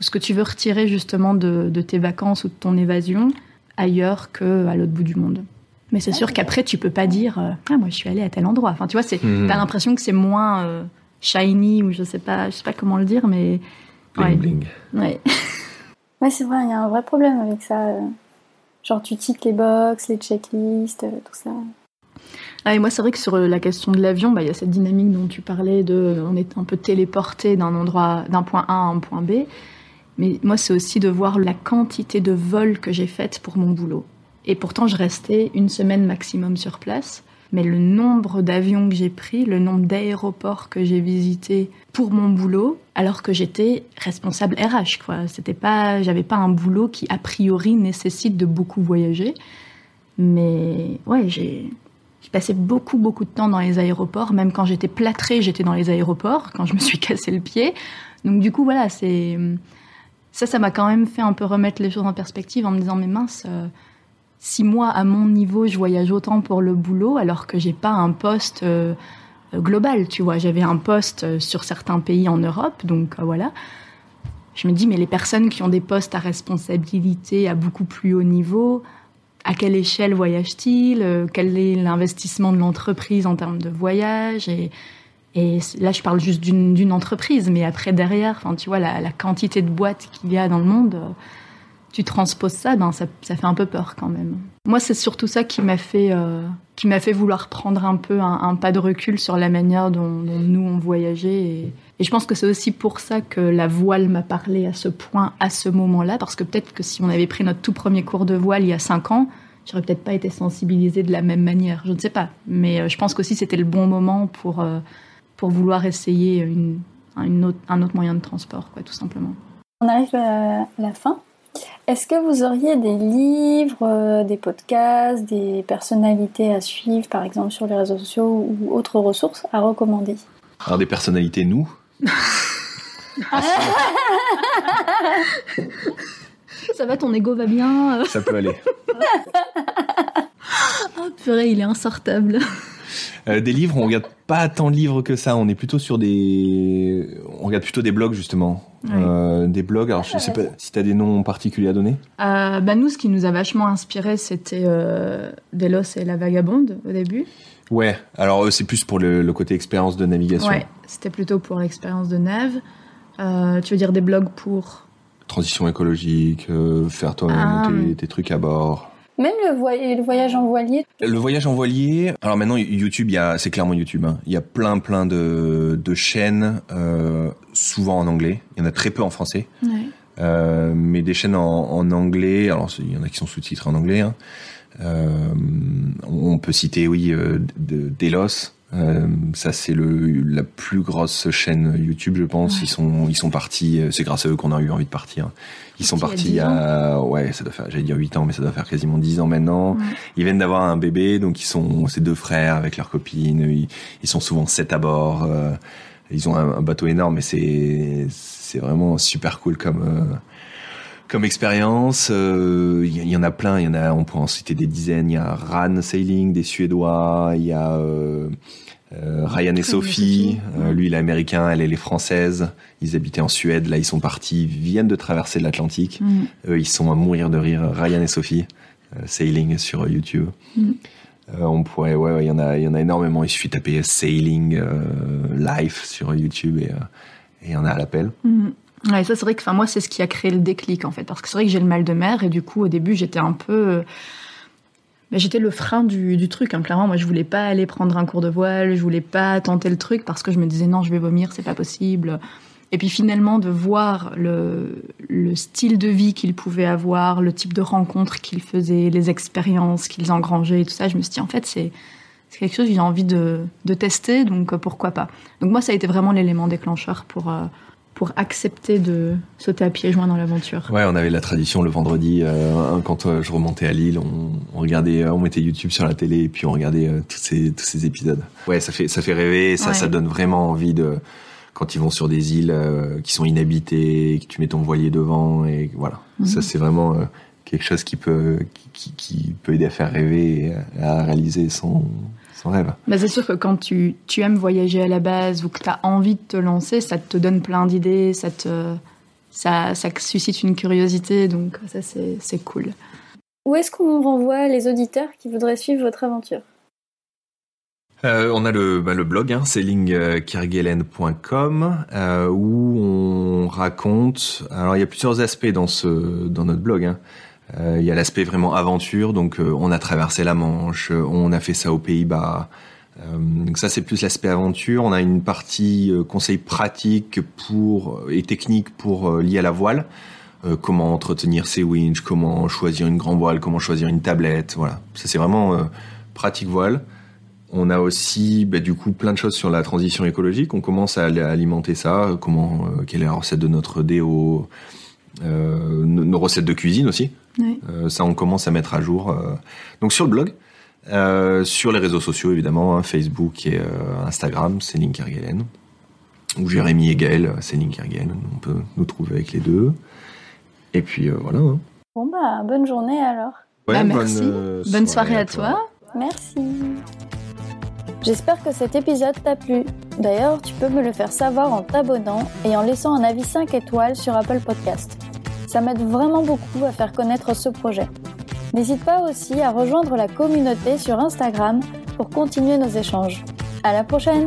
ce que tu veux retirer justement de, tes vacances ou de ton évasion ailleurs qu'à l'autre bout du monde. Mais c'est sûr qu'après, tu peux pas dire Ah, moi, je suis allée à tel endroit. Enfin, tu vois, c'est, mmh. t'as l'impression que c'est moins shiny ou je sais pas, je sais pas comment le dire, mais. Bling bling. Ouais. ouais, c'est vrai, il y a un vrai problème avec ça. Genre, tu ticks les box, les checklists, tout ça. Ah, et moi, c'est vrai que sur euh, la question de l'avion, bah, il y a cette dynamique dont tu parlais de, on est un peu téléporté d'un endroit, d'un point A à un point B. Mais moi, c'est aussi de voir la quantité de vols que j'ai faites pour mon boulot. Et pourtant, je restais une semaine maximum sur place. Mais le nombre d'avions que j'ai pris, le nombre d'aéroports que j'ai visités pour mon boulot, alors que j'étais responsable RH, quoi. C'était pas, j'avais pas un boulot qui a priori nécessite de beaucoup voyager. Mais ouais, j'ai, je passais beaucoup, beaucoup de temps dans les aéroports. Même quand j'étais plâtrée, j'étais dans les aéroports, quand je me suis cassé le pied. Donc, du coup, voilà, c'est. Ça, ça m'a quand même fait un peu remettre les choses en perspective en me disant, mais mince, euh, si moi, à mon niveau, je voyage autant pour le boulot, alors que j'ai pas un poste euh, global, tu vois. J'avais un poste euh, sur certains pays en Europe, donc voilà. Je me dis, mais les personnes qui ont des postes à responsabilité à beaucoup plus haut niveau, à quelle échelle voyage-t-il, quel est l'investissement de l'entreprise en termes de voyage et, et là, je parle juste d'une entreprise, mais après derrière, enfin, tu vois la, la quantité de boîtes qu'il y a dans le monde, tu transposes ça, ben ça, ça, fait un peu peur quand même. Moi, c'est surtout ça qui m'a fait, euh, fait vouloir prendre un peu un, pas de recul sur la manière dont, nous on voyageait. Et, et je pense que c'est aussi pour ça que la voile m'a parlé à ce point, à ce moment-là, parce que peut-être que si on avait pris notre tout premier cours de voile il y a cinq ans, j'aurais peut-être pas été sensibilisée de la même manière. Je ne sais pas, mais euh, je pense qu'aussi c'était le bon moment pour euh, pour vouloir essayer une, une autre, un autre moyen de transport, quoi, tout simplement. On arrive à la fin. Est-ce que vous auriez des livres, euh, des podcasts, des personnalités à suivre, par exemple sur les réseaux sociaux ou autres ressources à recommander? Alors des personnalités, nous? Ça va, ton ego va bien Ça peut aller. oh purée, il est insortable. Euh, des livres, on regarde pas tant de livres que ça. On est plutôt sur des, on regarde plutôt des blogs justement. Euh, des blogs. Alors je sais pas si tu as des noms particuliers à donner. Euh, bah nous, ce qui nous a vachement inspiré, c'était Delos et la Vagabonde au début. Ouais. Alors c'est plus pour le, côté expérience de navigation. Ouais. C'était plutôt pour l'expérience de nav. tu veux dire des blogs pour transition écologique, faire toi-même ah. tes trucs à bord. Même le, voyage en voilier. Le voyage en voilier. Alors maintenant YouTube, il y a, c'est clairement YouTube. Hein. Il y a plein plein de, de chaînes, euh, souvent en anglais. Il y en a très peu en français. Ouais. Euh, mais des chaînes en, en, anglais. Alors il y en a qui sont sous-titrés en anglais. Hein. Euh, on peut citer oui euh, de, Delos euh, ça c'est le la plus grosse chaîne YouTube, je pense. Ils sont ils sont partis. Euh, c'est grâce à eux qu'on a eu envie de partir. Ils sont partis il y a ouais, ça doit faire j'allais dire 8 ans, mais ça doit faire quasiment 10 ans maintenant. Ils viennent d'avoir un bébé, donc ils sont ces deux frères avec leur copine. Ils, ils sont souvent sept à bord. Euh, ils ont un, bateau énorme, mais c'est c'est vraiment super cool comme comme expérience. Il euh, y, en a plein. Il y en a. On peut en citer des dizaines. Il y a Ran Sailing, des Suédois. Il y a euh, euh, Ryan et Sophie. lui, il est américain. Elle, elle est française. Ils habitaient en Suède. Là, ils sont partis. Viennent de traverser l'Atlantique. Mm. ils sont à mourir de rire. Ryan et Sophie. Sailing sur YouTube. Mm. on pourrait, ouais, il y en a, il y en a énormément. Il suffit de taper Sailing Life sur YouTube et il y en a à l'appel. Mm. Ouais, ça c'est vrai que enfin moi c'est ce qui a créé le déclic en fait parce que c'est vrai que j'ai le mal de mer et du coup au début j'étais un peu ben, j'étais le frein du, du truc hein. clairement moi je voulais pas aller prendre un cours de voile je voulais pas tenter le truc parce que je me disais non je vais vomir c'est pas possible et puis finalement de voir le, le style de vie qu'ils pouvaient avoir le type de rencontres qu'ils faisaient les expériences qu'ils engrangeaient et tout ça je me suis dit en fait c'est c'est quelque chose que j'ai envie de, de tester donc euh, pourquoi pas donc moi ça a été vraiment l'élément déclencheur pour euh, pour accepter de sauter à pieds joints dans l'aventure. Ouais, on avait la tradition le vendredi, euh, quand euh, je remontais à Lille, on, regardait, euh, on mettait YouTube sur la télé et puis on regardait tous ces tous ces épisodes. Ouais, ça fait ça fait rêver, ça ça donne vraiment envie de quand ils vont sur des îles qui sont inhabitées, que tu mets ton voilier devant et voilà. Mhm. Ça c'est vraiment quelque chose qui peut qui, qui, peut aider à faire rêver et à réaliser son bah, c'est sûr que quand tu, tu, aimes voyager à la base ou que tu as envie de te lancer, ça te donne plein d'idées, ça, te, ça, ça suscite une curiosité, donc ça c'est cool. Où est-ce qu'on renvoie les auditeurs qui voudraient suivre votre aventure? Euh, on a le, bah, le blog, hein, euh, où on raconte. Alors il y a plusieurs aspects dans ce dans notre blog. Hein. Euh, il y a l'aspect vraiment aventure, donc euh, on a traversé la Manche, on a fait ça aux Pays-Bas. Euh, donc ça c'est plus l'aspect aventure. On a une partie conseil pratique pour et technique pour lié à la voile. comment entretenir ses winches, comment choisir une grande voile, comment choisir une tablette, voilà. Ça c'est vraiment pratique voile. On a aussi bah, du coup plein de choses sur la transition écologique. On commence à alimenter ça. Comment, quelle est la recette de notre déo, nos recettes de cuisine aussi. Euh, ça, on commence à mettre à jour. Euh. Donc sur le blog, euh, sur les réseaux sociaux évidemment, hein, Facebook et Instagram, c'est Link Ou Jérémy et Gaël, c'est Link On peut nous trouver avec les deux. Et puis voilà. Hein. Bon bah bonne journée alors. Bah, merci. Bonne, soirée, à toi. Merci. J'espère que cet épisode t'a plu. D'ailleurs, tu peux me le faire savoir en t'abonnant et en laissant un avis 5 étoiles sur Apple Podcast. Ça m'aide vraiment beaucoup à faire connaître ce projet. N'hésite pas aussi à rejoindre la communauté sur Instagram pour continuer nos échanges. À la prochaine!